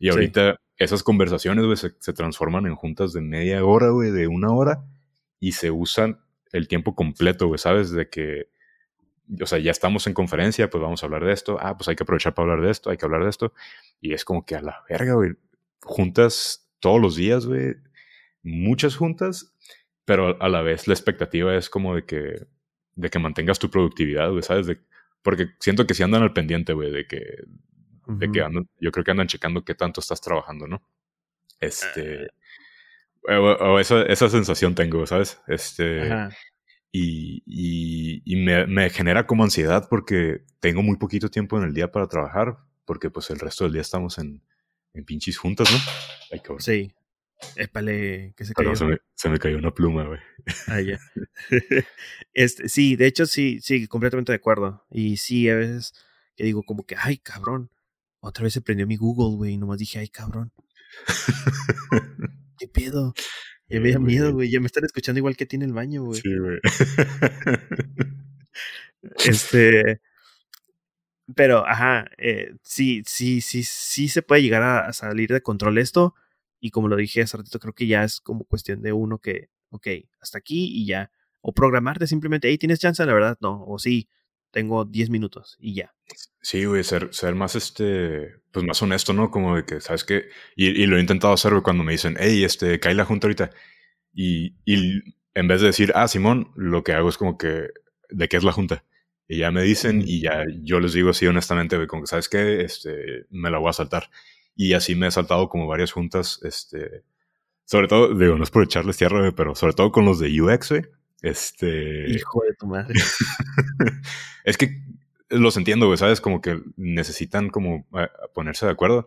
Y ahorita esas conversaciones, güey, se, se, transforman en juntas de media hora, güey, de una hora, y se usan el tiempo completo, güey, ¿sabes? De que, o sea, ya estamos en conferencia, pues vamos a hablar de esto, ah, pues hay que aprovechar para hablar de esto, hay que hablar de esto, y es como que a la verga, güey, juntas todos los días, güey, muchas juntas, pero a la vez la expectativa es como de que, de que mantengas tu productividad, güey, ¿sabes? De, porque siento que si andan al pendiente, güey, de que, de que andan, yo creo que andan checando qué tanto estás trabajando, ¿no? Este, eh. o, esa, esa, sensación tengo, ¿sabes? Este, y, y, y me, me, genera como ansiedad porque tengo muy poquito tiempo en el día para trabajar, porque pues el resto del día estamos en, en pinches juntas, ¿no? Ay, sí. Épale, que se cayó. se, me, cayó una pluma, güey. Ah, ya. (laughs) este, sí, de hecho, sí, sí, completamente de acuerdo. Y sí, a veces que digo como que, ay, cabrón. Otra vez se prendió mi Google, güey, y nomás dije, ay, cabrón. (laughs) ¿Qué pedo? Ya me da miedo, güey. Ya me están escuchando igual que tiene el baño, güey. Sí, güey. este. Pero, ajá, eh, sí, sí, sí, sí se puede llegar a salir de control esto y como lo dije hace ratito, creo que ya es como cuestión de uno que, ok, hasta aquí y ya. O programarte simplemente, hey, ¿tienes chance? La verdad, no. O sí, tengo 10 minutos y ya. Sí, güey, ser, ser más este, pues más honesto, ¿no? Como de que, ¿sabes qué? Y, lo he intentado hacer cuando me dicen, hey, este, cae la junta ahorita. Y, y en vez de decir, ah, Simón, lo que hago es como que, ¿de qué es la junta? Y ya me dicen y ya yo les digo así honestamente, güey, como que, ¿sabes qué? Este, me la voy a saltar. Y así me he saltado como varias juntas, este, sobre todo, digo, no es por echarles tierra, pero sobre todo con los de UX, güey. Este. Hijo de tu madre. (laughs) es que los entiendo, güey, ¿sabes? Como que necesitan como ponerse de acuerdo,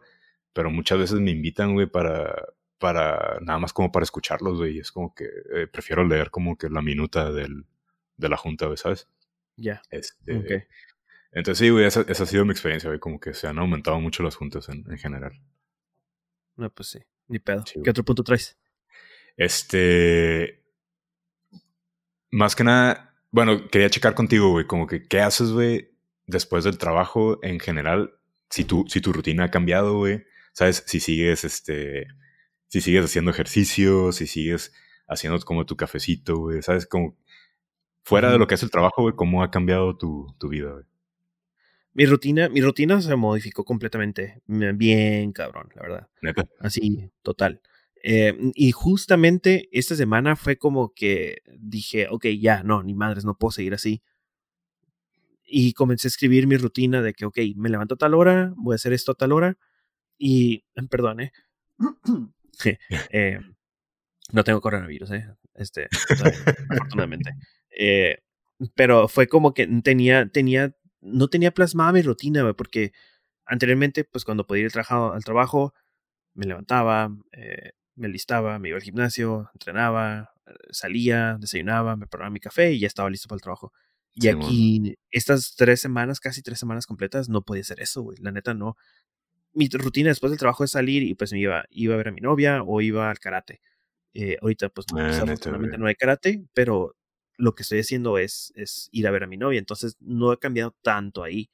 pero muchas veces me invitan, güey, para, para nada más como para escucharlos, güey. Es como que eh, prefiero leer como que la minuta del, de la junta, güey, ¿sabes? Ya. Este, Entonces sí, güey, esa, esa, ha sido mi experiencia, güey, como que se han aumentado mucho las juntas en, en general. No, pues sí, ni pedo. ¿Qué otro punto traes? Este. Más que nada, bueno, quería checar contigo, güey, como que, ¿qué haces, güey, después del trabajo en general? Si tu, si tu rutina ha cambiado, güey, ¿sabes? Si sigues, este, si sigues haciendo ejercicio, si sigues haciendo como tu cafecito, güey, ¿sabes? Como, fuera de lo que es el trabajo, güey, ¿cómo ha cambiado tu, tu vida, güey? Mi rutina, mi rutina se modificó completamente. Bien cabrón, la verdad. ¿Neta? Así, total. Eh, y justamente esta semana fue como que dije, ok, ya, no, ni madres, no puedo seguir así. Y comencé a escribir mi rutina de que, ok, me levanto a tal hora, voy a hacer esto a tal hora. Y, (clears throat) perdón, ¿eh? (clears throat) eh no tengo coronavirus, ¿eh? Este, (laughs) afortunadamente. Eh, pero fue como que tenía, tenía, no tenía plasmada mi rutina, porque anteriormente, pues cuando podía ir al, al trabajo, me levantaba, eh, me listaba, me iba al gimnasio, entrenaba, eh, salía, desayunaba, me preparaba mi café y ya estaba listo para el trabajo. Y aquí, estas tres semanas, casi tres semanas completas, no podía hacer eso, güey. La neta, no. Mi rutina después del trabajo es salir y pues me iba, iba a ver a mi novia o iba al karate. Eh, ahorita, pues, no, ah, no hay karate, pero lo que estoy haciendo es, es ir a ver a mi novia. Entonces, no he cambiado tanto ahí.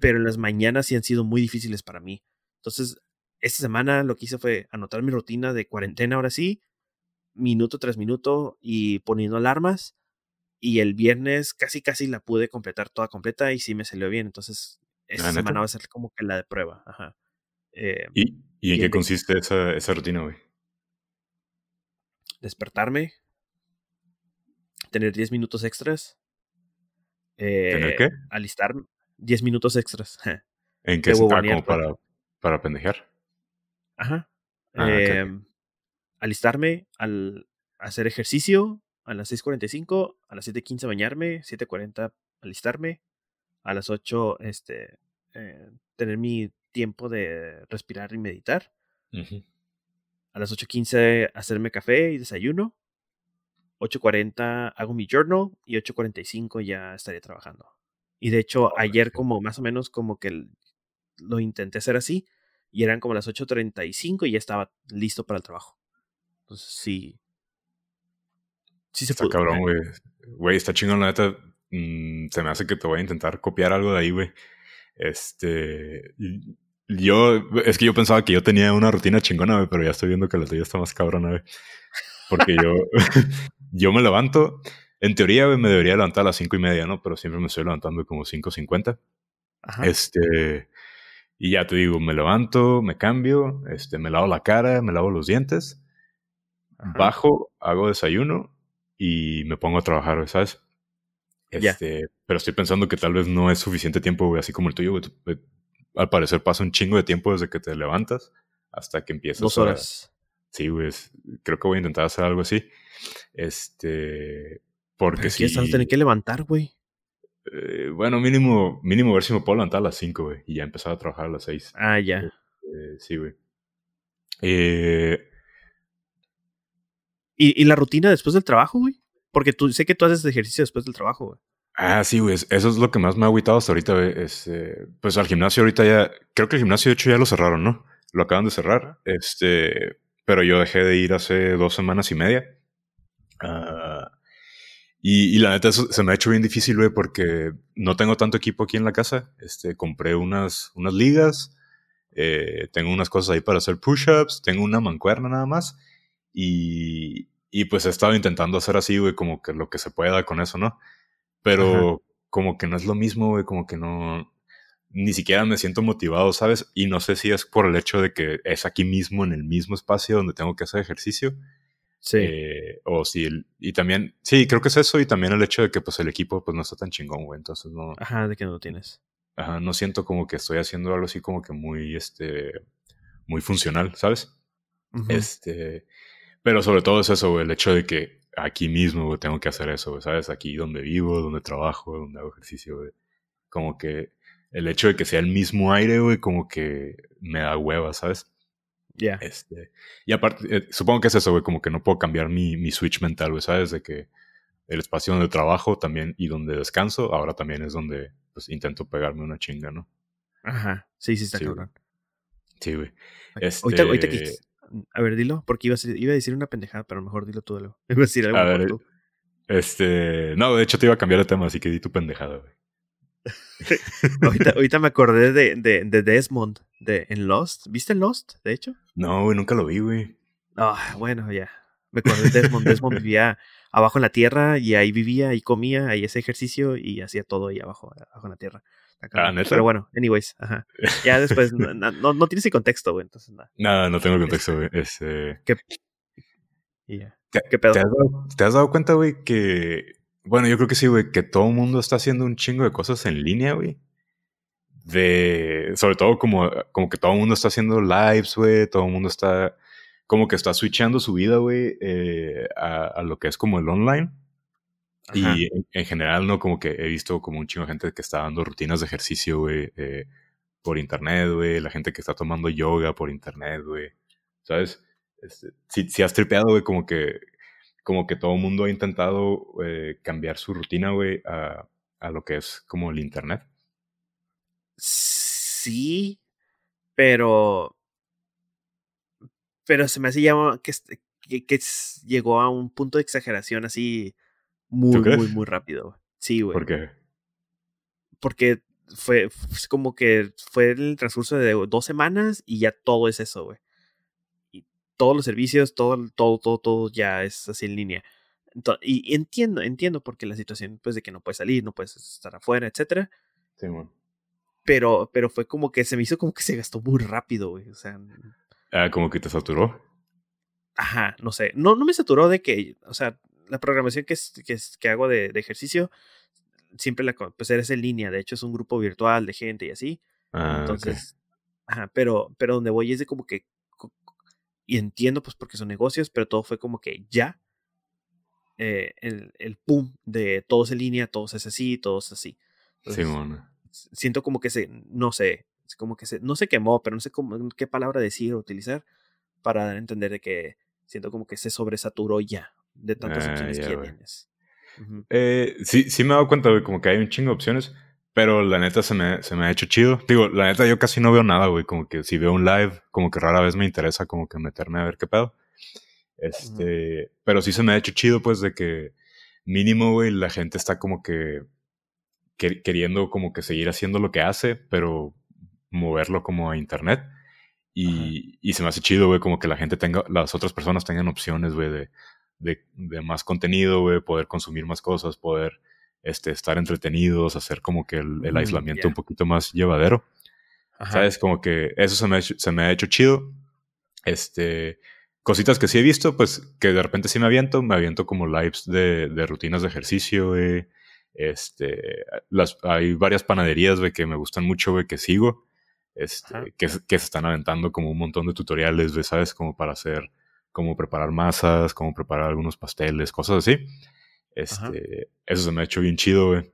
pero en las mañanas sí han sido muy difíciles para mí. Entonces, esta semana lo que hice fue anotar mi rutina de cuarentena ahora sí, minuto tras minuto y poniendo alarmas. Y el viernes casi casi la pude completar toda completa y sí me salió bien. Entonces, esta semana va a ser como que la de prueba. Ajá. Eh, ¿Y, ¿Y, en qué consiste esa, esa rutina, güey? Despertarme, tener 10 minutos extras. ¿Tener qué? Eh, alistarme 10 minutos extras. (laughs) ¿En qué se como para, para pendejear? Ajá. Ah, em, alistarme al hacer ejercicio a las 6.45, a las 7.15 bañarme, 7.40 alistarme, a las 8 este, eh, tener mi tiempo de respirar y meditar. A las 8.15 hacerme café y desayuno. 8.40 hago mi journal y 8.45 ya estaría trabajando. Y de hecho, ayer como más o menos como que lo intenté hacer así y eran como las 8.35 y ya estaba listo para el trabajo. Entonces sí. Sí se está cabrón, güey. Güey, está chingón la neta. Mm, se me hace que te voy a intentar copiar algo de ahí, güey. Este. Yo, es que yo pensaba que yo tenía una rutina chingona, güey, pero ya estoy viendo que la tuya está más cabrona, güey. Porque yo, (laughs) (laughs) yo me levanto, en teoría, me debería levantar a las cinco y media, ¿no? Pero siempre me estoy levantando como 5.50. Este, y ya te digo, me levanto, me cambio, este, me lavo la cara, me lavo los dientes, bajo, hago desayuno y me pongo a trabajar, ¿sabes? Este, Pero estoy pensando que tal vez no es suficiente tiempo, güey, así como el tuyo, güey. Eh, al parecer pasa un chingo de tiempo desde que te levantas hasta que empiezas. Dos horas. Sí, güey. Creo que voy a intentar hacer algo así. Este. Porque si. Sí, tener que levantar, güey. Eh, bueno, mínimo, mínimo ver si me puedo levantar a las 5, güey. Y ya empezar a trabajar a las 6. Ah, ya. Eh, sí, güey. Eh, ¿Y, ¿Y, la rutina después del trabajo, güey? Porque tú sé que tú haces ejercicio después del trabajo, güey. Ah, sí, güey. Eso es lo que más me ha agüitado hasta ahorita, güey. Este, pues al gimnasio ahorita ya. Creo que el gimnasio, de hecho, ya lo cerraron, ¿no? Lo acaban de cerrar. Este. Pero yo dejé de ir hace dos semanas y media. Ah y, la neta se me ha hecho bien difícil, güey, porque no tengo tanto equipo aquí en la casa. Este, compré unas, unas ligas, eh, tengo unas cosas ahí para hacer push-ups, tengo una mancuerna nada más. Y, y pues he estado intentando hacer así, güey, como que lo que se pueda con eso, ¿no? Pero como que no es lo mismo, güey, como que no, ni siquiera me siento motivado, ¿sabes? Y no sé si es por el hecho de que es aquí mismo, en el mismo espacio donde tengo que hacer ejercicio Sí. Eh, o si, y también, sí, creo que es eso y también el hecho de que pues el equipo pues no está tan chingón, güey, entonces no. Ajá, de que no lo tienes. Ajá, no siento como que estoy haciendo algo así como que muy, este, muy funcional, ¿sabes? Este, pero sobre todo es eso, güey, el hecho de que aquí mismo, güey, tengo que hacer eso, güey, ¿sabes? Aquí donde vivo, donde trabajo, donde hago ejercicio, güey. Como que el hecho de que sea el mismo aire, güey, como que me da hueva, ¿sabes? Ya. Este, y aparte, eh, supongo que es eso, güey, como que no puedo cambiar mi, mi switch mental, güey, ¿sabes? De que el espacio donde trabajo también y donde descanso, ahora también es donde pues intento pegarme una chinga, ¿no? Ajá. Sí, sí, está Sí, cabrón. Sí, güey. Ahorita, ahorita que- Este, A ver, dilo, porque iba a, ser- iba a decir una pendejada, pero mejor dilo tú. Luego. (laughs) Iba a decir algo A ver, tú. Este, no, de hecho te iba a cambiar de tema, así que di tu pendejada, güey. (laughs) Ahorita, ahorita me acordé de, de, de Desmond de, en Lost. ¿Viste Lost, de hecho? No, güey, nunca lo vi, güey. Ah, bueno, ya. Me acordé de Desmond. Desmond (laughs) vivía abajo en la tierra y ahí vivía y comía, ahí hacía ejercicio y hacía todo ahí abajo, abajo en la tierra. Cabrón. ¿neta? Pero bueno, anyways, ajá. Ya después, (laughs) no, no, no tienes el contexto, güey, entonces nada. Nada, no tengo contexto, güey. Este, Y ya. ¿te, ¿Qué pedo? te has dado, te has dado cuenta, güey, que... Bueno, yo creo que sí, güey, que todo el mundo está haciendo un chingo de cosas en línea, güey. De... Sobre todo como, como que todo el mundo está haciendo lives, güey. Todo el mundo está... Como que está switchando su vida, güey, eh, a, a lo que es como el online. Ajá. Y en, en general, ¿no? Como que he visto como un chingo de gente que está dando rutinas de ejercicio, güey, eh, por internet, güey. La gente que está tomando yoga por internet, güey. ¿Sabes? Este, si, si has tripeado, güey, como que, como que todo el mundo ha intentado eh, cambiar su rutina, güey, a, a lo que es como el internet. Sí, pero. Pero se me hace ya que, este- que, que llegó a un punto de exageración así muy, muy, muy rápido. güey. Sí, güey. Porque, Porque fue, fue como que fue el transcurso de dos semanas y ya todo es eso, güey. Todos los servicios, todo, todo, todo, todo ya es así en línea. Y, entiendo, entiendo porque la situación, pues, de que no puedes salir, no puedes estar afuera, etcétera. sí, bueno. Pero, pero fue como que se me hizo como que se gastó muy rápido, güey. O sea, Ah, como que te saturó. Ajá, no sé. No, no me saturó de que, o sea, la programación que, es, que, es- que hago de, de ejercicio, siempre la, pues eres en línea. De hecho, es un grupo virtual de gente y así. Ah. Entonces, ajá, pero, pero donde voy es de como que, y entiendo pues porque son negocios, pero todo fue como que ya, eh, el, el pum de todos en línea, todos es así, todos así. Sí, Entonces, siento como que se, no sé, como que se, no se quemó, pero no sé cómo, qué palabra decir o utilizar para dar a entender de que siento como que se sobresaturó ya de tantas Ah, opciones ya, que tienes. Ujú. Eh, sí, sí me he dado cuenta, güey, como que hay un chingo de opciones, pero la neta se me, se me ha hecho chido. Digo, la neta yo casi no veo nada, güey, como que si veo un live, como que rara vez me interesa como que meterme a ver qué pedo. Este, pero sí se me ha hecho chido, pues, de que mínimo, güey, la gente está como que que- queriendo como que seguir haciendo lo que hace, pero moverlo como a internet. Y, y se me hace chido, güey, como que la gente tenga, las otras personas tengan opciones, güey, de, de, de más contenido, güey, poder consumir más cosas, poder este, estar entretenidos, hacer como que el, el Mm, aislamiento un poquito más llevadero. Ajá. ¿Sabes? Como que eso se me, ha hecho, se me ha hecho chido. Este, cositas que sí he visto, pues que de repente sí me aviento, me aviento como lives de, de rutinas de ejercicio, güey. Este, las, hay varias panaderías, güey, que me gustan mucho, güey, que sigo. Este, que, se- que se están aventando como un montón de tutoriales, güey, ¿sabes? Como para hacer, cómo preparar masas, cómo preparar algunos pasteles, cosas así. Este, eso se me ha hecho bien chido, güey.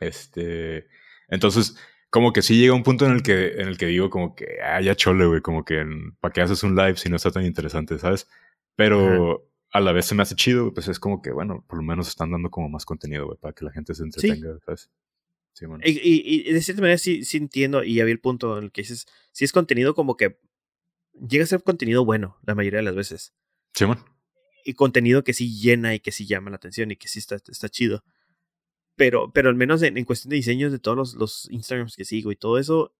Este, entonces, como que sí llega un punto en el que, en el que digo como que, ah, ya chole, güey, como que, ¿para qué haces un live si no está tan interesante, sabes? Pero a la vez se me hace chido, pues es como que, bueno, por lo menos están dando como más contenido, güey, para que la gente se entretenga, ¿sabes? Sí, bueno. Y, y- y de cierta manera sí, sí entiendo, y había el punto en el que dices, si es contenido como que llega a ser contenido bueno la mayoría de las veces. Sí, bueno. Y contenido que sí llena y que sí llama la atención y que sí está, está chido. Pero, pero al menos en, en cuestión de diseños de todos los, los Instagrams que sigo y todo eso,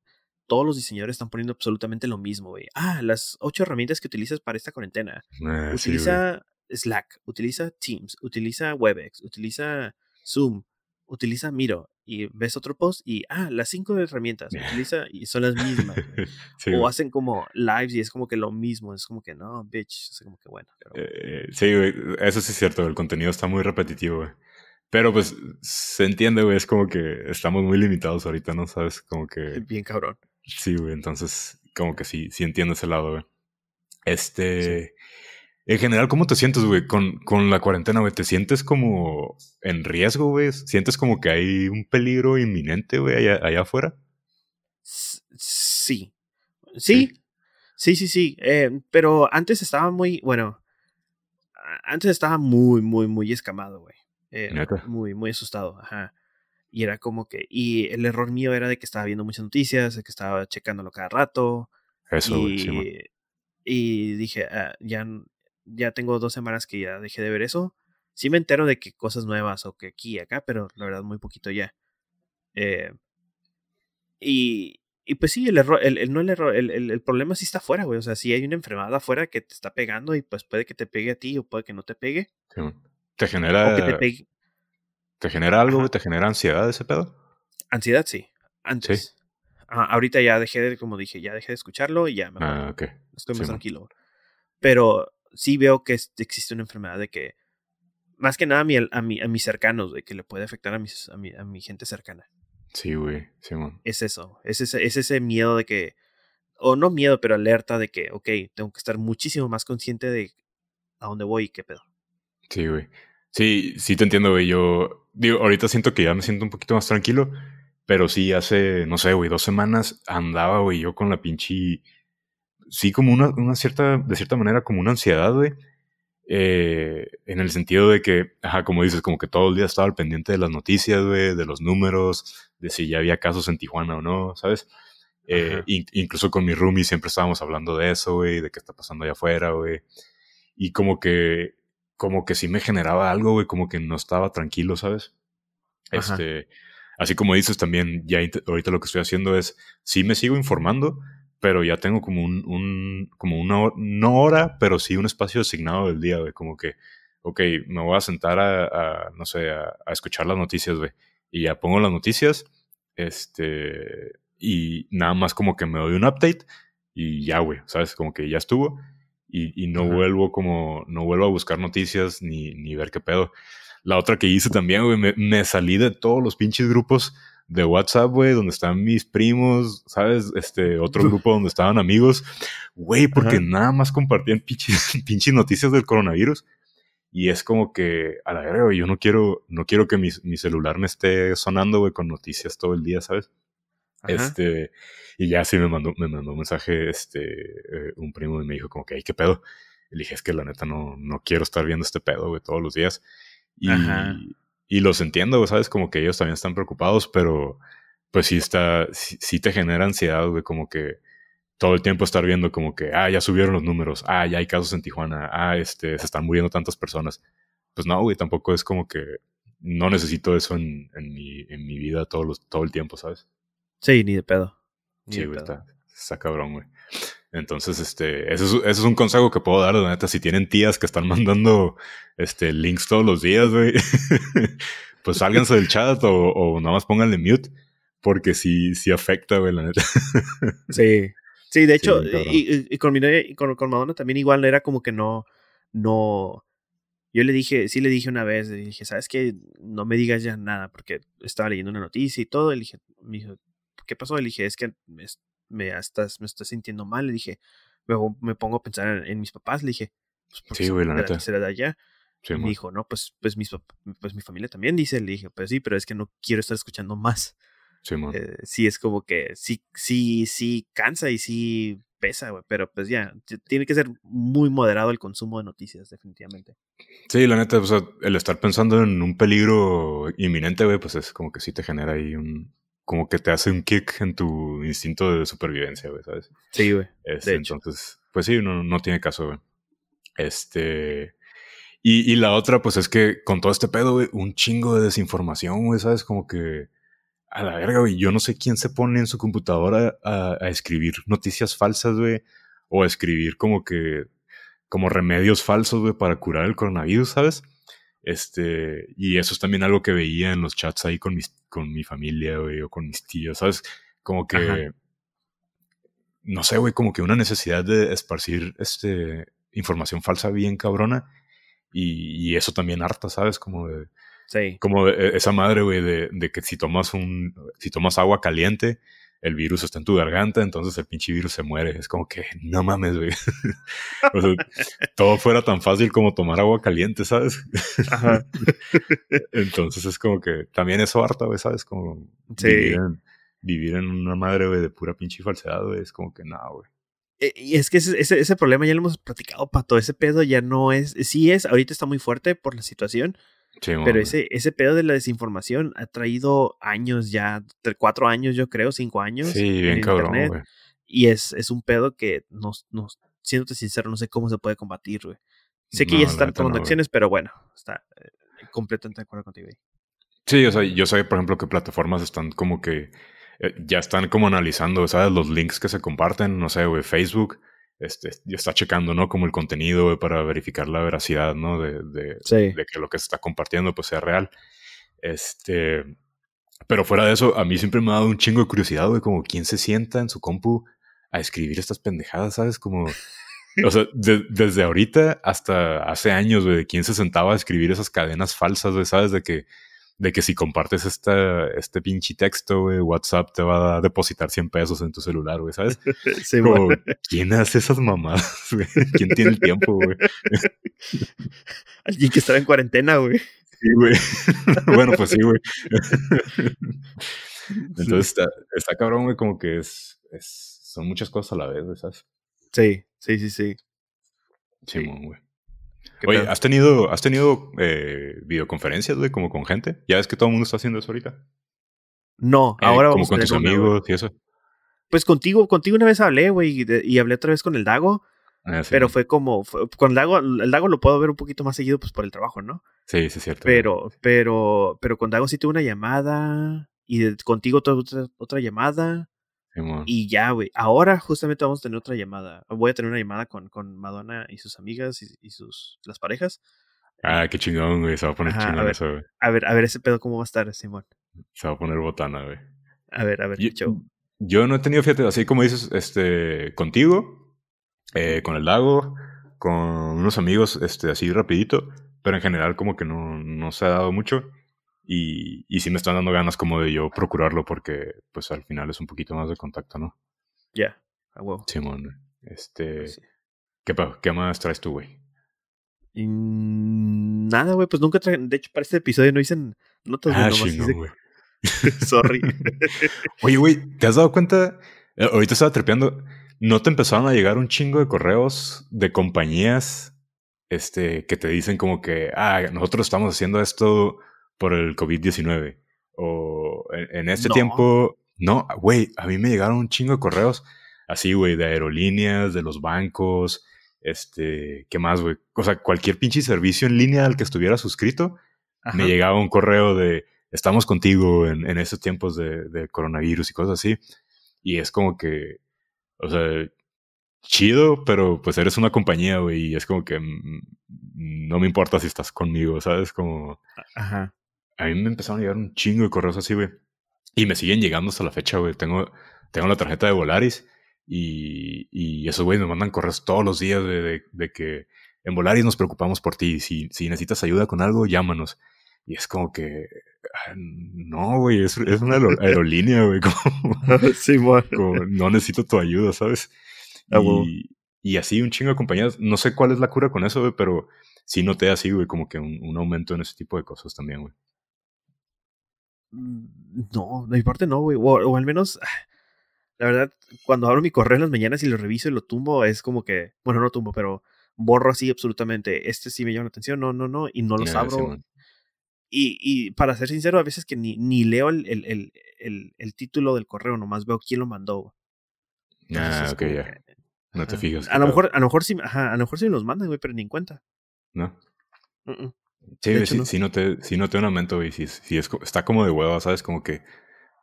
todos los diseñadores están poniendo absolutamente lo mismo, güey. Ah, las ocho herramientas que utilizas para esta cuarentena. Sí, güey. utiliza Slack, utiliza Teams, utiliza WebEx, utiliza Zoom, utiliza Miro. Y ves otro post y, ah, las cinco herramientas, (laughs) utiliza y son las mismas. Sí, o hacen como lives y es como que lo mismo, es como que no, bitch, es como que bueno. pero- Eh, sí, güey, eso sí es cierto, el contenido está muy repetitivo, güey. Pero pues se entiende, güey, es como que estamos muy limitados ahorita, ¿no? ¿Sabes? Como que... (laughs) Bien cabrón. Sí, güey, entonces como que sí, sí entiendo ese lado, güey. Este... En general, ¿cómo te sientes, güey? Con, con la cuarentena, güey. ¿Te sientes como en riesgo, güey? ¿Sientes como que hay un peligro inminente, güey, allá, afuera? Sí. Sí. Sí, sí, sí. Eh, pero antes estaba muy, bueno, antes estaba muy, muy, muy escamado, güey. Eh, muy, muy asustado, ajá. Y era como que, y el error mío era de que estaba viendo muchas noticias, de que estaba checándolo cada rato. Eso, y, y dije, ah, ya, ya tengo dos semanas que ya dejé de ver eso. Sí me entero de que cosas nuevas o que aquí y acá, pero la verdad muy poquito ya. Eh, y, y pues sí, el error, el, no el error, el, el, problema sí está afuera, güey. O sea, si hay una enfermedad afuera que te está pegando y pues puede que te pegue a ti o puede que no te pegue. ¿Te genera. te, genera algo, ¿Te genera ansiedad ese pedo? Ansiedad, sí. Antes. ahorita ya dejé de, como dije, ya dejé de escucharlo y ya me ah, okay. estoy más tranquilo. Pero sí veo que existe una enfermedad de que, más que nada a, mi, a, mi, a mis cercanos, de que le puede afectar a, mis, a, mi, a mi gente cercana. Sí, güey, Simón. es eso, es ese, es ese miedo de que, o no miedo, pero alerta de que, ok, tengo que estar muchísimo más consciente de a dónde voy y qué pedo. Sí, güey. Sí, sí te entiendo, güey. Yo, digo, ahorita siento que ya me siento un poquito más tranquilo, pero sí, hace, no sé, güey, dos semanas andaba, güey, yo con la pinche, sí, como una, una cierta, de cierta manera, como una ansiedad, güey eh, en el sentido de que, ajá, como dices, como que todo el día estaba al pendiente de las noticias, güey, de los números, de si ya había casos en Tijuana o no, ¿sabes? Eh, incluso con mi roomie siempre estábamos hablando de eso, güey, de qué está pasando allá afuera, güey. Y como que, como que sí me generaba algo, güey, como que no estaba tranquilo, ¿sabes? Este, así como dices también, ya ahorita lo que estoy haciendo es, sí me sigo informando, pero ya tengo como un, un como una, no hora, pero sí un espacio asignado del día, güey, como que, ok, me voy a sentar a, no sé, a, escuchar las noticias, güey, y ya pongo las noticias, este, y nada más como que me doy un update y ya, güey, ¿sabes? Como que ya estuvo y, y no vuelvo como, no vuelvo a buscar noticias ni, ni ver qué pedo. La otra que hice también, güey, me, me salí de todos los pinches grupos de WhatsApp, güey, donde están mis primos, ¿sabes? Este, otro grupo donde estaban amigos, güey, porque nada más compartían (laughs) pinches, noticias del coronavirus. Y es como que, a la verga, güey, yo no quiero, no quiero que mi, mi celular me esté sonando, güey, con noticias todo el día, ¿sabes? Este, y ya sí me mandó, me mandó un mensaje, este, eh, un primo y me dijo como que, ay, ¿qué pedo? Le dije, es que la neta no, no quiero estar viendo este pedo, güey, todos los días. Y, y los entiendo, ¿sabes? Como que ellos también están preocupados, pero pues sí está, sí, te genera ansiedad, güey, como que todo el tiempo estar viendo como que, ah, ya subieron los números, ah, ya hay casos en Tijuana, ah, este, se están muriendo tantas personas. Pues no, güey, tampoco es como que no necesito eso en, en, mi, en mi vida todo, los, todo el tiempo, ¿sabes? Sí, ni de pedo. sí, güey, está, está cabrón, güey. Entonces, este, ese es, un consejo que puedo dar, de neta. Si tienen tías que están mandando este, links todos los días, güey, (laughs) pues sálganse del chat o, o nada más pónganle mute, porque sí, sí afecta, güey, la neta. (laughs) sí. Sí, de hecho, y, con mi y con, con, Madonna también igual era como que no, no, yo le dije, sí le dije una vez, le dije, ¿sabes qué? No me digas ya nada, porque estaba leyendo una noticia y todo, le dije, me dijo, ¿qué pasó? Le dije, es que me estás, me estás sintiendo mal. Le dije, luego me pongo a pensar en, mis papás. Le dije, pues sí, güey, la neta. Será de allá. y me dijo, no, pues, pues, mis, pues mi familia también dice. Le dije, pues sí, pero es que no quiero estar escuchando más. Sí, eh, sí, es como que sí, sí, sí cansa y sí pesa, güey. Pero pues ya, tiene que ser muy moderado el consumo de noticias, definitivamente. Sí, la neta, o sea, el estar pensando en un peligro inminente, güey, pues es como que sí te genera ahí un, como que te hace un kick en tu instinto de supervivencia, güey, ¿sabes? Sí, güey. Este, entonces, pues sí, no, no tiene caso, güey. Este. Y, y, la otra, pues es que con todo este pedo, güey, un chingo de desinformación, güey, ¿sabes? Como que a la verga, güey. Yo no sé quién se pone en su computadora a, a escribir noticias falsas, güey. O a escribir como que, como remedios falsos, güey, para curar el coronavirus, ¿sabes? Este, y eso es también algo que veía en los chats ahí con, mis, con mi familia, güey, o con mis tíos, ¿sabes? Como que, no sé, güey, como que una necesidad de esparcir este, información falsa bien cabrona. Y, eso también harta, ¿sabes? Como de, sí. como esa madre, güey, de, de, que si tomas un, si tomas agua caliente, el virus está en tu garganta, entonces el pinche virus se muere. Es como que, no mames, güey. (laughs) o sea, todo fuera tan fácil como tomar agua caliente, ¿sabes? Ajá. (laughs) entonces es como que también eso harta, güey, ¿sabes? Como vivir, en, vivir en una madre, güey, de pura pinche falsedad, güey. Es como que, nada, güey. Eh, y es que ese, ese, problema ya lo hemos platicado, Pato. Ese pedo ya no es. Sí es, ahorita está muy fuerte por la situación. Pero ese, ese pedo de la desinformación ha traído años ya, cuatro años, yo creo, cinco años. Sí, bien cabrón, güey. Y es, es un pedo que, no, no, siéndote sincero, no sé cómo se puede combatir, güey. Sé que ya están tomando acciones, pero bueno, está eh, completamente de acuerdo contigo. Sí, o sea, yo sé, por ejemplo, que plataformas están como que eh, ya están como analizando, ¿sabes? Los links que se comparten, no sé, güey, Facebook este, está checando, ¿no? Como el contenido para verificar la veracidad, ¿no? De, de, de, que lo que se está compartiendo pues sea real. Este, pero fuera de eso, a mí siempre me ha dado un chingo de curiosidad, güey, como quién se sienta en su compu a escribir estas pendejadas, ¿sabes? Como, o sea, desde ahorita hasta hace años, güey, quién se sentaba a escribir esas cadenas falsas, güey, ¿sabes? De que de que si compartes esta, este pinche texto, güey, WhatsApp te va a depositar 100 pesos en tu celular, güey, ¿sabes? (laughs) Sí, Como, ¿quién hace esas mamadas, (laughs) güey? ¿Quién tiene el tiempo, güey? (laughs) Alguien que está en cuarentena, güey. Sí, güey. bueno, pues sí, güey. Entonces está, está cabrón, güey, como que es, es, son muchas cosas a la vez, ¿sabes? Sí, sí, sí, sí. Sí, güey. Oye, ¿has tenido, has tenido eh, videoconferencias, güey, como con gente? ¿Ya ves que todo el mundo está haciendo eso ahorita? No, eh, ahora Como con tus amigos y eso. Pues contigo, contigo una vez hablé, güey, y, hablé otra vez con el Dago. Ah, pero fue como, con el Dago, el Dago lo puedo ver un poquito más seguido, pues por el trabajo, ¿no? Sí, sí, es cierto. Pero, pero, pero con Dago sí tuve una llamada, y contigo otra, otra llamada. Y ya, güey. Ahora justamente vamos a tener otra llamada. Voy a tener una llamada con, con Madonna y sus amigas y, sus las parejas. Ah, qué chingón, güey. Se va a poner chingón eso, güey. A ver, a ver ese pedo cómo va a estar, Simón. Se va a poner botana, güey. A ver, a ver, yo, Yo no he tenido, fíjate, así como dices, este, contigo, eh, con el lago, con unos amigos, este, así rapidito, pero en general como que no, no se ha dado mucho. Y, y sí me están dando ganas como de yo procurarlo porque pues al final es un poquito más de contacto, ¿no? Ya, a huevo. Simón, este... Pues ¿qué, ¿Qué más traes tú, güey? nada, güey, pues nunca traje... De hecho, para este episodio no hice notas ah, de güey. (laughs) Sorry. (laughs) Oye, güey, ¿te has dado cuenta? Eh, ahorita estaba trepeando. ¿No te empezaron a llegar un chingo de correos de compañías este, que te dicen como que, ah, nosotros estamos haciendo esto por el COVID-19. O en, este tiempo, no, güey, a mí me llegaron un chingo de correos así, güey, de aerolíneas, de los bancos, este, ¿qué más, güey? O sea, cualquier pinche servicio en línea al que estuviera suscrito, me llegaba un correo de, estamos contigo en, en estos tiempos de, de, coronavirus y cosas así. Y es como que, o sea, chido, pero pues eres una compañía, güey, y es como que mm, no me importa si estás conmigo, ¿sabes? Como... Ajá a mí me empezaron a llegar un chingo de correos así, güey. Y me siguen llegando hasta la fecha, güey. Tengo, tengo la tarjeta de Volaris y, y esos güeyes me mandan correos todos los días de, de, que en Volaris nos preocupamos por ti. Si, si necesitas ayuda con algo, llámanos. Y es como que, ah, no, güey, es, es, una aerolínea, güey. (laughs) (laughs) sí, bueno. no necesito tu ayuda, ¿sabes? Ah, y, y, así un chingo de compañías. No sé cuál es la cura con eso, güey, pero sí noté así, güey, como que un, un aumento en ese tipo de cosas también, güey. No, de mi parte no, güey. O, al menos, (sighs) la verdad, cuando abro mi correo en las mañanas y lo reviso y lo tumbo, es como que, bueno, no tumbo, pero borro así absolutamente. Este sí me llama la atención, no, no, no, y no los abro. y, y, para ser sincero, a veces que ni, ni leo el, el, el, el, título del correo, nomás veo quién lo mandó. ah, ok, ya. No te fijas. A lo, mejor, a lo mejor sí, ajá, a lo mejor sí me los mandan, güey, pero ni en cuenta. No. Sí, sí, no. te, sí noté un aumento, güey. Sí, sí es, está como de huevo, ¿sabes? Como que,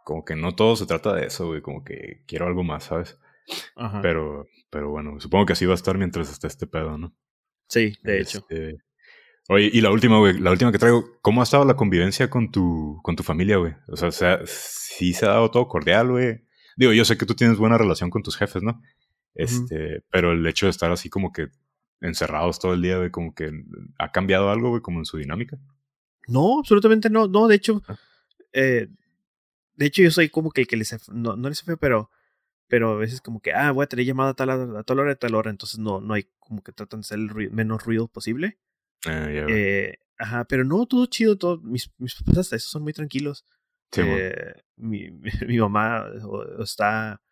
como que no todo se trata de eso, güey. Como que quiero algo más, ¿sabes? Ajá. Pero, pero bueno, supongo que así va a estar mientras esté este pedo, ¿no? Sí, de hecho. Este, oye, y la última, güey, la última que traigo, ¿cómo ha estado la convivencia con tu, con tu familia, güey? O sea, sea, sí se ha dado todo cordial, güey. Digo, yo sé que tú tienes buena relación con tus jefes, ¿no? Este, pero el hecho de estar así como que encerrados todo el día, güey, como que ha cambiado algo, güey, como en su dinámica. No, absolutamente no. No, de hecho, ah. eh, De hecho, yo soy como que el que les... No, no les feo, pero... Pero a veces como que, ah, voy a tener llamada a tal, a tal hora, a tal hora. Entonces no, no hay como que tratan de hacer el menos ruido posible. Ah, ya, eh, ajá, pero no, todo chido, todo. Mis, mis papás hasta eso son muy tranquilos. Sí, eh, mi, (laughs) mi, mamá está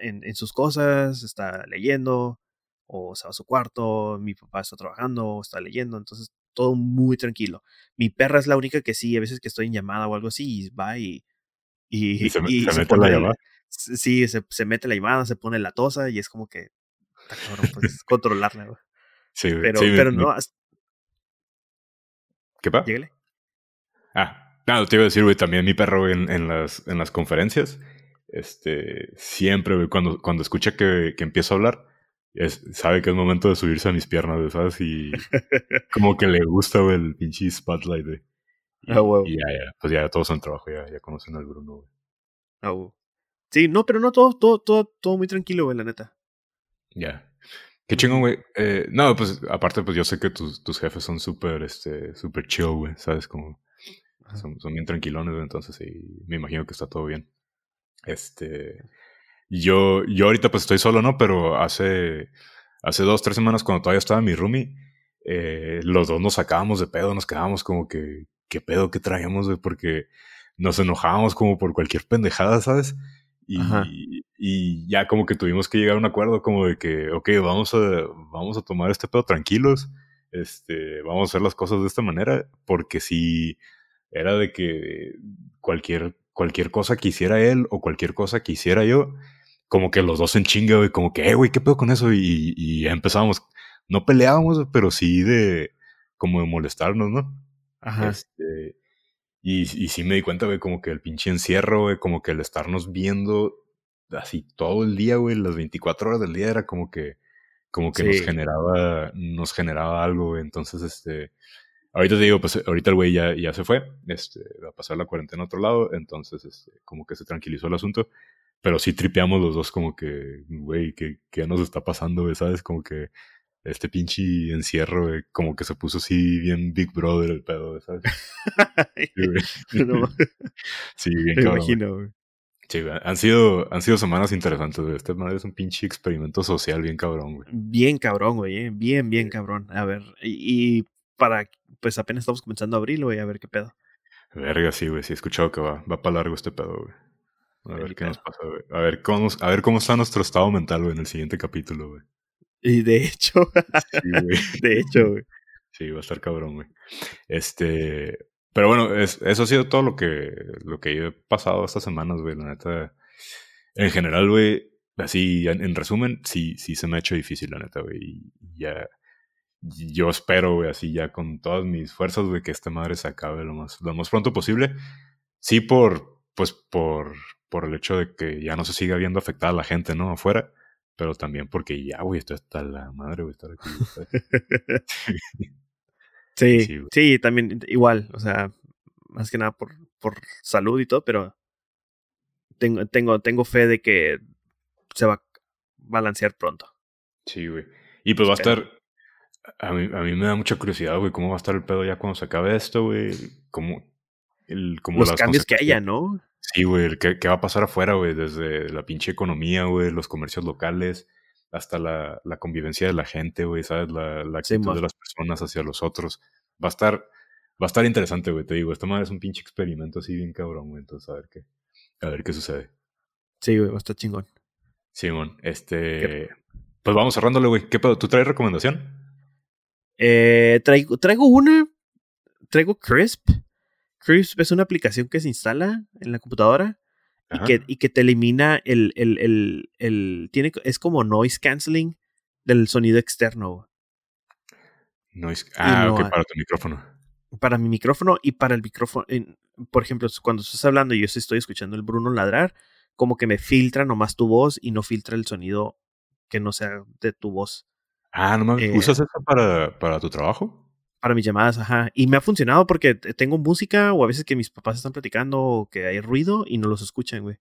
en, en, sus cosas, está leyendo, o se va a su cuarto, mi papá está trabajando, o está leyendo, entonces todo muy tranquilo. Mi perra es la única que sí, a veces que estoy en llamada o algo así, y va y... Y, se, mete la llamada. Sí, se, se, mete la llamada, se pone la tosa y es como que... pues (laughs) controlarla, Sí, Pero, sí, pero no... ¿Qué pasa? Ah, nada, te iba a decir, güey, también mi perro en, en, las, en las conferencias, este, siempre, güey, cuando, cuando escucha que, que empiezo a hablar, es, sabe que es momento de subirse a mis piernas, ¿sabes? Y (laughs) como que le gusta, güey, el pinche spotlight, güey. Y ya, ya, pues ya todos son trabajo, ya, ya conocen al Bruno, güey. Ah, huevo. Sí, no, pero no, todo, todo, todo, todo muy tranquilo, güey, la neta. Ya. Qué chingón, güey. Eh, no, pues aparte, pues yo sé que tus, tus jefes son súper, este, súper chill, güey, ¿sabes? Como son, son bien tranquilones, entonces sí, me imagino que está todo bien. Este, yo, yo ahorita pues estoy solo, ¿no? Pero hace, hace dos, tres semanas cuando todavía estaba mi roomie, eh, los dos nos sacábamos de pedo, nos quedábamos como que, ¿qué pedo que traíamos? Porque nos enojábamos como por cualquier pendejada, ¿sabes? Y ya como que tuvimos que llegar a un acuerdo como de que, ok, vamos a, vamos a tomar este pedo tranquilos, este, vamos a hacer las cosas de esta manera, porque si era de que cualquier, cualquier cosa que hiciera él o cualquier cosa que hiciera yo, como que los dos en chinga, güey, como que, eh, güey, ¿qué pedo con eso? Y, y ya empezábamos, no peleábamos, pero sí de, como de molestarnos, ¿no? Ajá. Este, y, y sí me di cuenta, güey, como que el pinche encierro, güey, como que el estarnos viendo así todo el día, güey, las 24 horas del día era como que, como que nos generaba, nos generaba algo, güey. Entonces, este, ahorita te digo, pues ahorita el güey ya, ya se fue, este, va a pasar la cuarentena a otro lado, entonces, este, como que se tranquilizó el asunto. Pero sí tripeamos los dos como que, güey, ¿qué, ¿qué nos está pasando? ¿Sabes? Como que este pinche encierro, güey, como que se puso así bien Big Brother el pedo, ¿sabes? (laughs) Sí, güey. No, (laughs) Sí, bien me cabrón. imagino, güey. Sí, güey. Han sido, han sido semanas interesantes, güey. Este madre es un pinche experimento social bien cabrón, güey. Bien cabrón, güey. eh, Bien, bien cabrón. A ver, y, y para, pues apenas estamos comenzando a abril, güey, a ver qué pedo. Verga, sí, güey. Sí, he escuchado que va, va para largo este pedo, güey. A ver qué nos pasa, güey. A ver cómo, a ver cómo está nuestro estado mental, güey, en el siguiente capítulo, güey. Y de hecho, Sí, güey. (laughs) de hecho, güey. Sí, va a estar cabrón, güey. Este. Pero bueno, es- eso ha sido todo lo que, lo que yo he pasado estas semanas, güey. La neta. En general, güey. Así, en, en resumen, sí, sí se me ha hecho difícil, la neta, güey. Y ya. Yo espero, güey, así ya con todas mis fuerzas, güey, que esta madre se acabe lo más, lo más pronto posible. Sí, por. Pues por. Por el hecho de que ya no se siga viendo afectada la gente, ¿no? Afuera. Pero también porque ya, güey, esto está la madre, güey, estar aquí. (laughs) Sí, (laughs) Sí, sí, también igual, o sea, más que nada por, por salud y todo, pero tengo, tengo, tengo fe de que se va a balancear pronto. Sí, güey. Y pues va a estar. A mí, a mí me da mucha curiosidad, güey, cómo va a estar el pedo ya cuando se acabe esto, güey. Cómo. El, como Los cambios que haya, ¿no? Sí, güey. ¿Qué, qué va a pasar afuera, güey? Desde la pinche economía, güey, los comercios locales, hasta la, la convivencia de la gente, güey, ¿sabes? La, la Sí, actitud de las personas hacia los otros. Va a estar. Va a estar interesante, güey, te digo. Esta madre es un pinche experimento así bien cabrón, güey. Entonces, a ver qué. A ver qué sucede. Sí, güey, va a estar chingón. Simón, este. Pues vamos cerrándole, güey. ¿Qué pedo? ¿Tú traes recomendación? Eh, traigo, traigo una, traigo Crisp. Crisp es una aplicación que se instala en la computadora y que, y que te elimina el, el, el, el, tiene, es como noise canceling del sonido externo Noise. Ah, no ok, para tu micrófono. para mi micrófono y para el micrófono. en- por ejemplo, cuando estás hablando y yo estoy escuchando el Bruno ladrar, como que me filtra nomás tu voz y no filtra el sonido que no sea de tu voz. Ah, no mames. Eh, ¿Usas eso para, para tu trabajo? Para mis llamadas, ajá. Y me ha funcionado porque tengo música o a veces que mis papás están platicando o que hay ruido y no los escuchan, güey.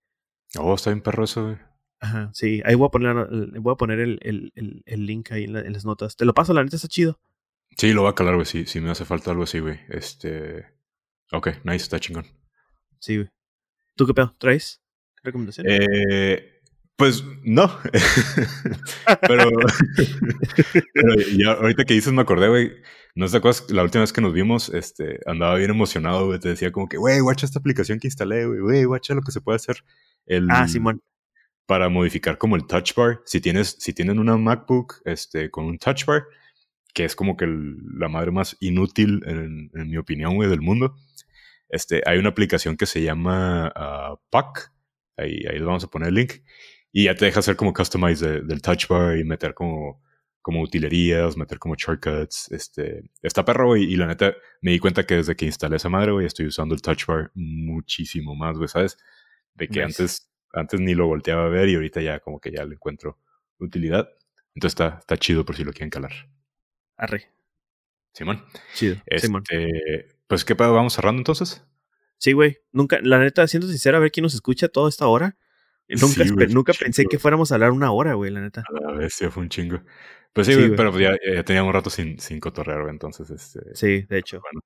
Oh, está bien perro eso, güey. Ajá, sí. Ahí voy a poner, el- voy a poner el, el, el, el link ahí en, la- en las notas. Te lo paso, la neta está chido. Sí, lo voy a calar, güey. Sí, sí me hace falta algo así, güey. Este. Ok, nice, está chingón. Sí, güey. ¿Tú qué pedo? ¿Traes recomendación? Eh, pues no. (laughs) pero, (laughs) pero ya, ahorita que dices me acordé, güey. No te acuerdas, la última vez que nos vimos, este, andaba bien emocionado, güey. Te decía como que, güey, guacha esta aplicación que instalé, güey, güey, guacha lo que se puede hacer. El, ah, Simón. Para modificar como el touch bar. Si tienes, si tienen una MacBook, este, con un touch bar, que es como que la madre más inútil, en, mi opinión, güey, del mundo. Este, hay una aplicación que se llama uh, Puck. Ahí, ahí les vamos a poner el link. Y ya te deja hacer como customize del touch bar y meter como, como utilerías, meter como shortcuts. Este, está perro, güey. Y la neta, me di cuenta que desde que instalé esa madre, güey, estoy usando el touch bar muchísimo más, güey, ¿sabes? De que antes, antes ni lo volteaba a ver y ahorita ya como que ya le encuentro utilidad. Entonces está, está chido por si lo quieren calar. Arre. Simón. Chido. Simón. Este, pues, ¿qué pedo? ¿Vamos cerrando entonces? Sí, güey. Nunca, la neta, siendo sincero, a ver quién nos escucha toda esta hora. Nunca, nunca pensé que fuéramos a hablar una hora, güey, la neta. A ver, sí, fue un chingo. Pues sí, güey, pero ya, ya, teníamos un rato sin, sin cotorrear, güey, entonces, este... Sí, de hecho. Bueno.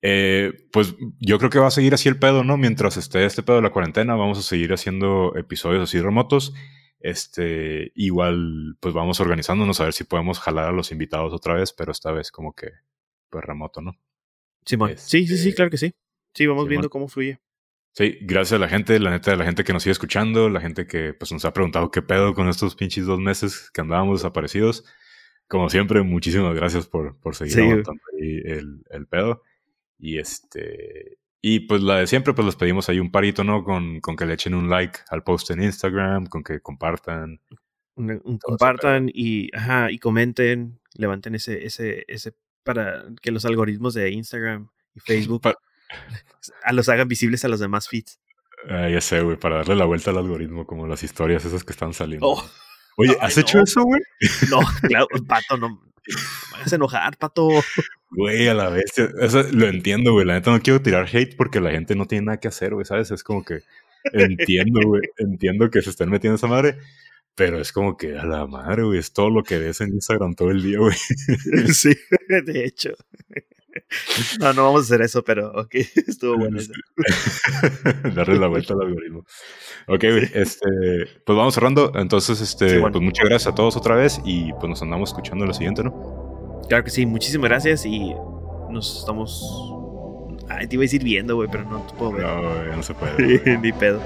Eh, pues yo creo que va a seguir así el pedo, ¿no? Mientras esté este pedo de la cuarentena, vamos a seguir haciendo episodios así remotos. Este, igual, pues vamos organizándonos a ver si podemos jalar a los invitados otra vez, pero esta vez como que, pues remoto, ¿no? Simón. sí, sí, sí, este, claro que sí. Sí, vamos viendo cómo fluye. Sí, gracias a la gente, la neta, la gente que nos sigue escuchando, la gente que pues nos ha preguntado qué pedo con estos pinches dos meses que andábamos desaparecidos. Como siempre, muchísimas gracias por, por seguir ahí el, el pedo. Y este, y pues la de siempre, pues les pedimos ahí un parito, ¿no? Con, con que le echen un like al post en Instagram, con que compartan. compartan y, ajá, y comenten, levanten ese, ese, ese, para que los algoritmos de Instagram y (laughs) Facebook a los hagan visibles a los demás feeds. Ah, ya sé, güey, para darle la vuelta al algoritmo, como las historias esas que están saliendo. Oh. Oye, ¿has hecho eso, güey? No, claro, pato, no. Me hagas enojar, pato. Güey, a la vez. Eso lo entiendo, güey. La neta no quiero tirar hate porque la gente no tiene nada que hacer, güey, ¿sabes? Es como que entiendo, güey. entiendo que se estén metiendo esa madre. Pero es como que a la madre, güey, es todo lo que ves en Instagram todo el día, güey. (laughs) Sí, de hecho. (laughs) No, no vamos a hacer eso, pero ok, (laughs) estuvo bueno eso. (laughs) Darle la vuelta al algoritmo. Ok, este, pues vamos cerrando. Entonces, este, pues muchas gracias a todos otra vez y pues nos andamos escuchando en la siguiente, ¿no? Claro que sí, muchísimas gracias y nos estamos. Ay, te iba a decir viendo, güey, pero no te puedo ver. No, no se puede. Ni pedo.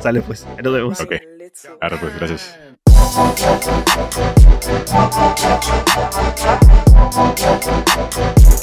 Sale pues, nos vemos. Ok. Ahora pues, gracias. Thank you.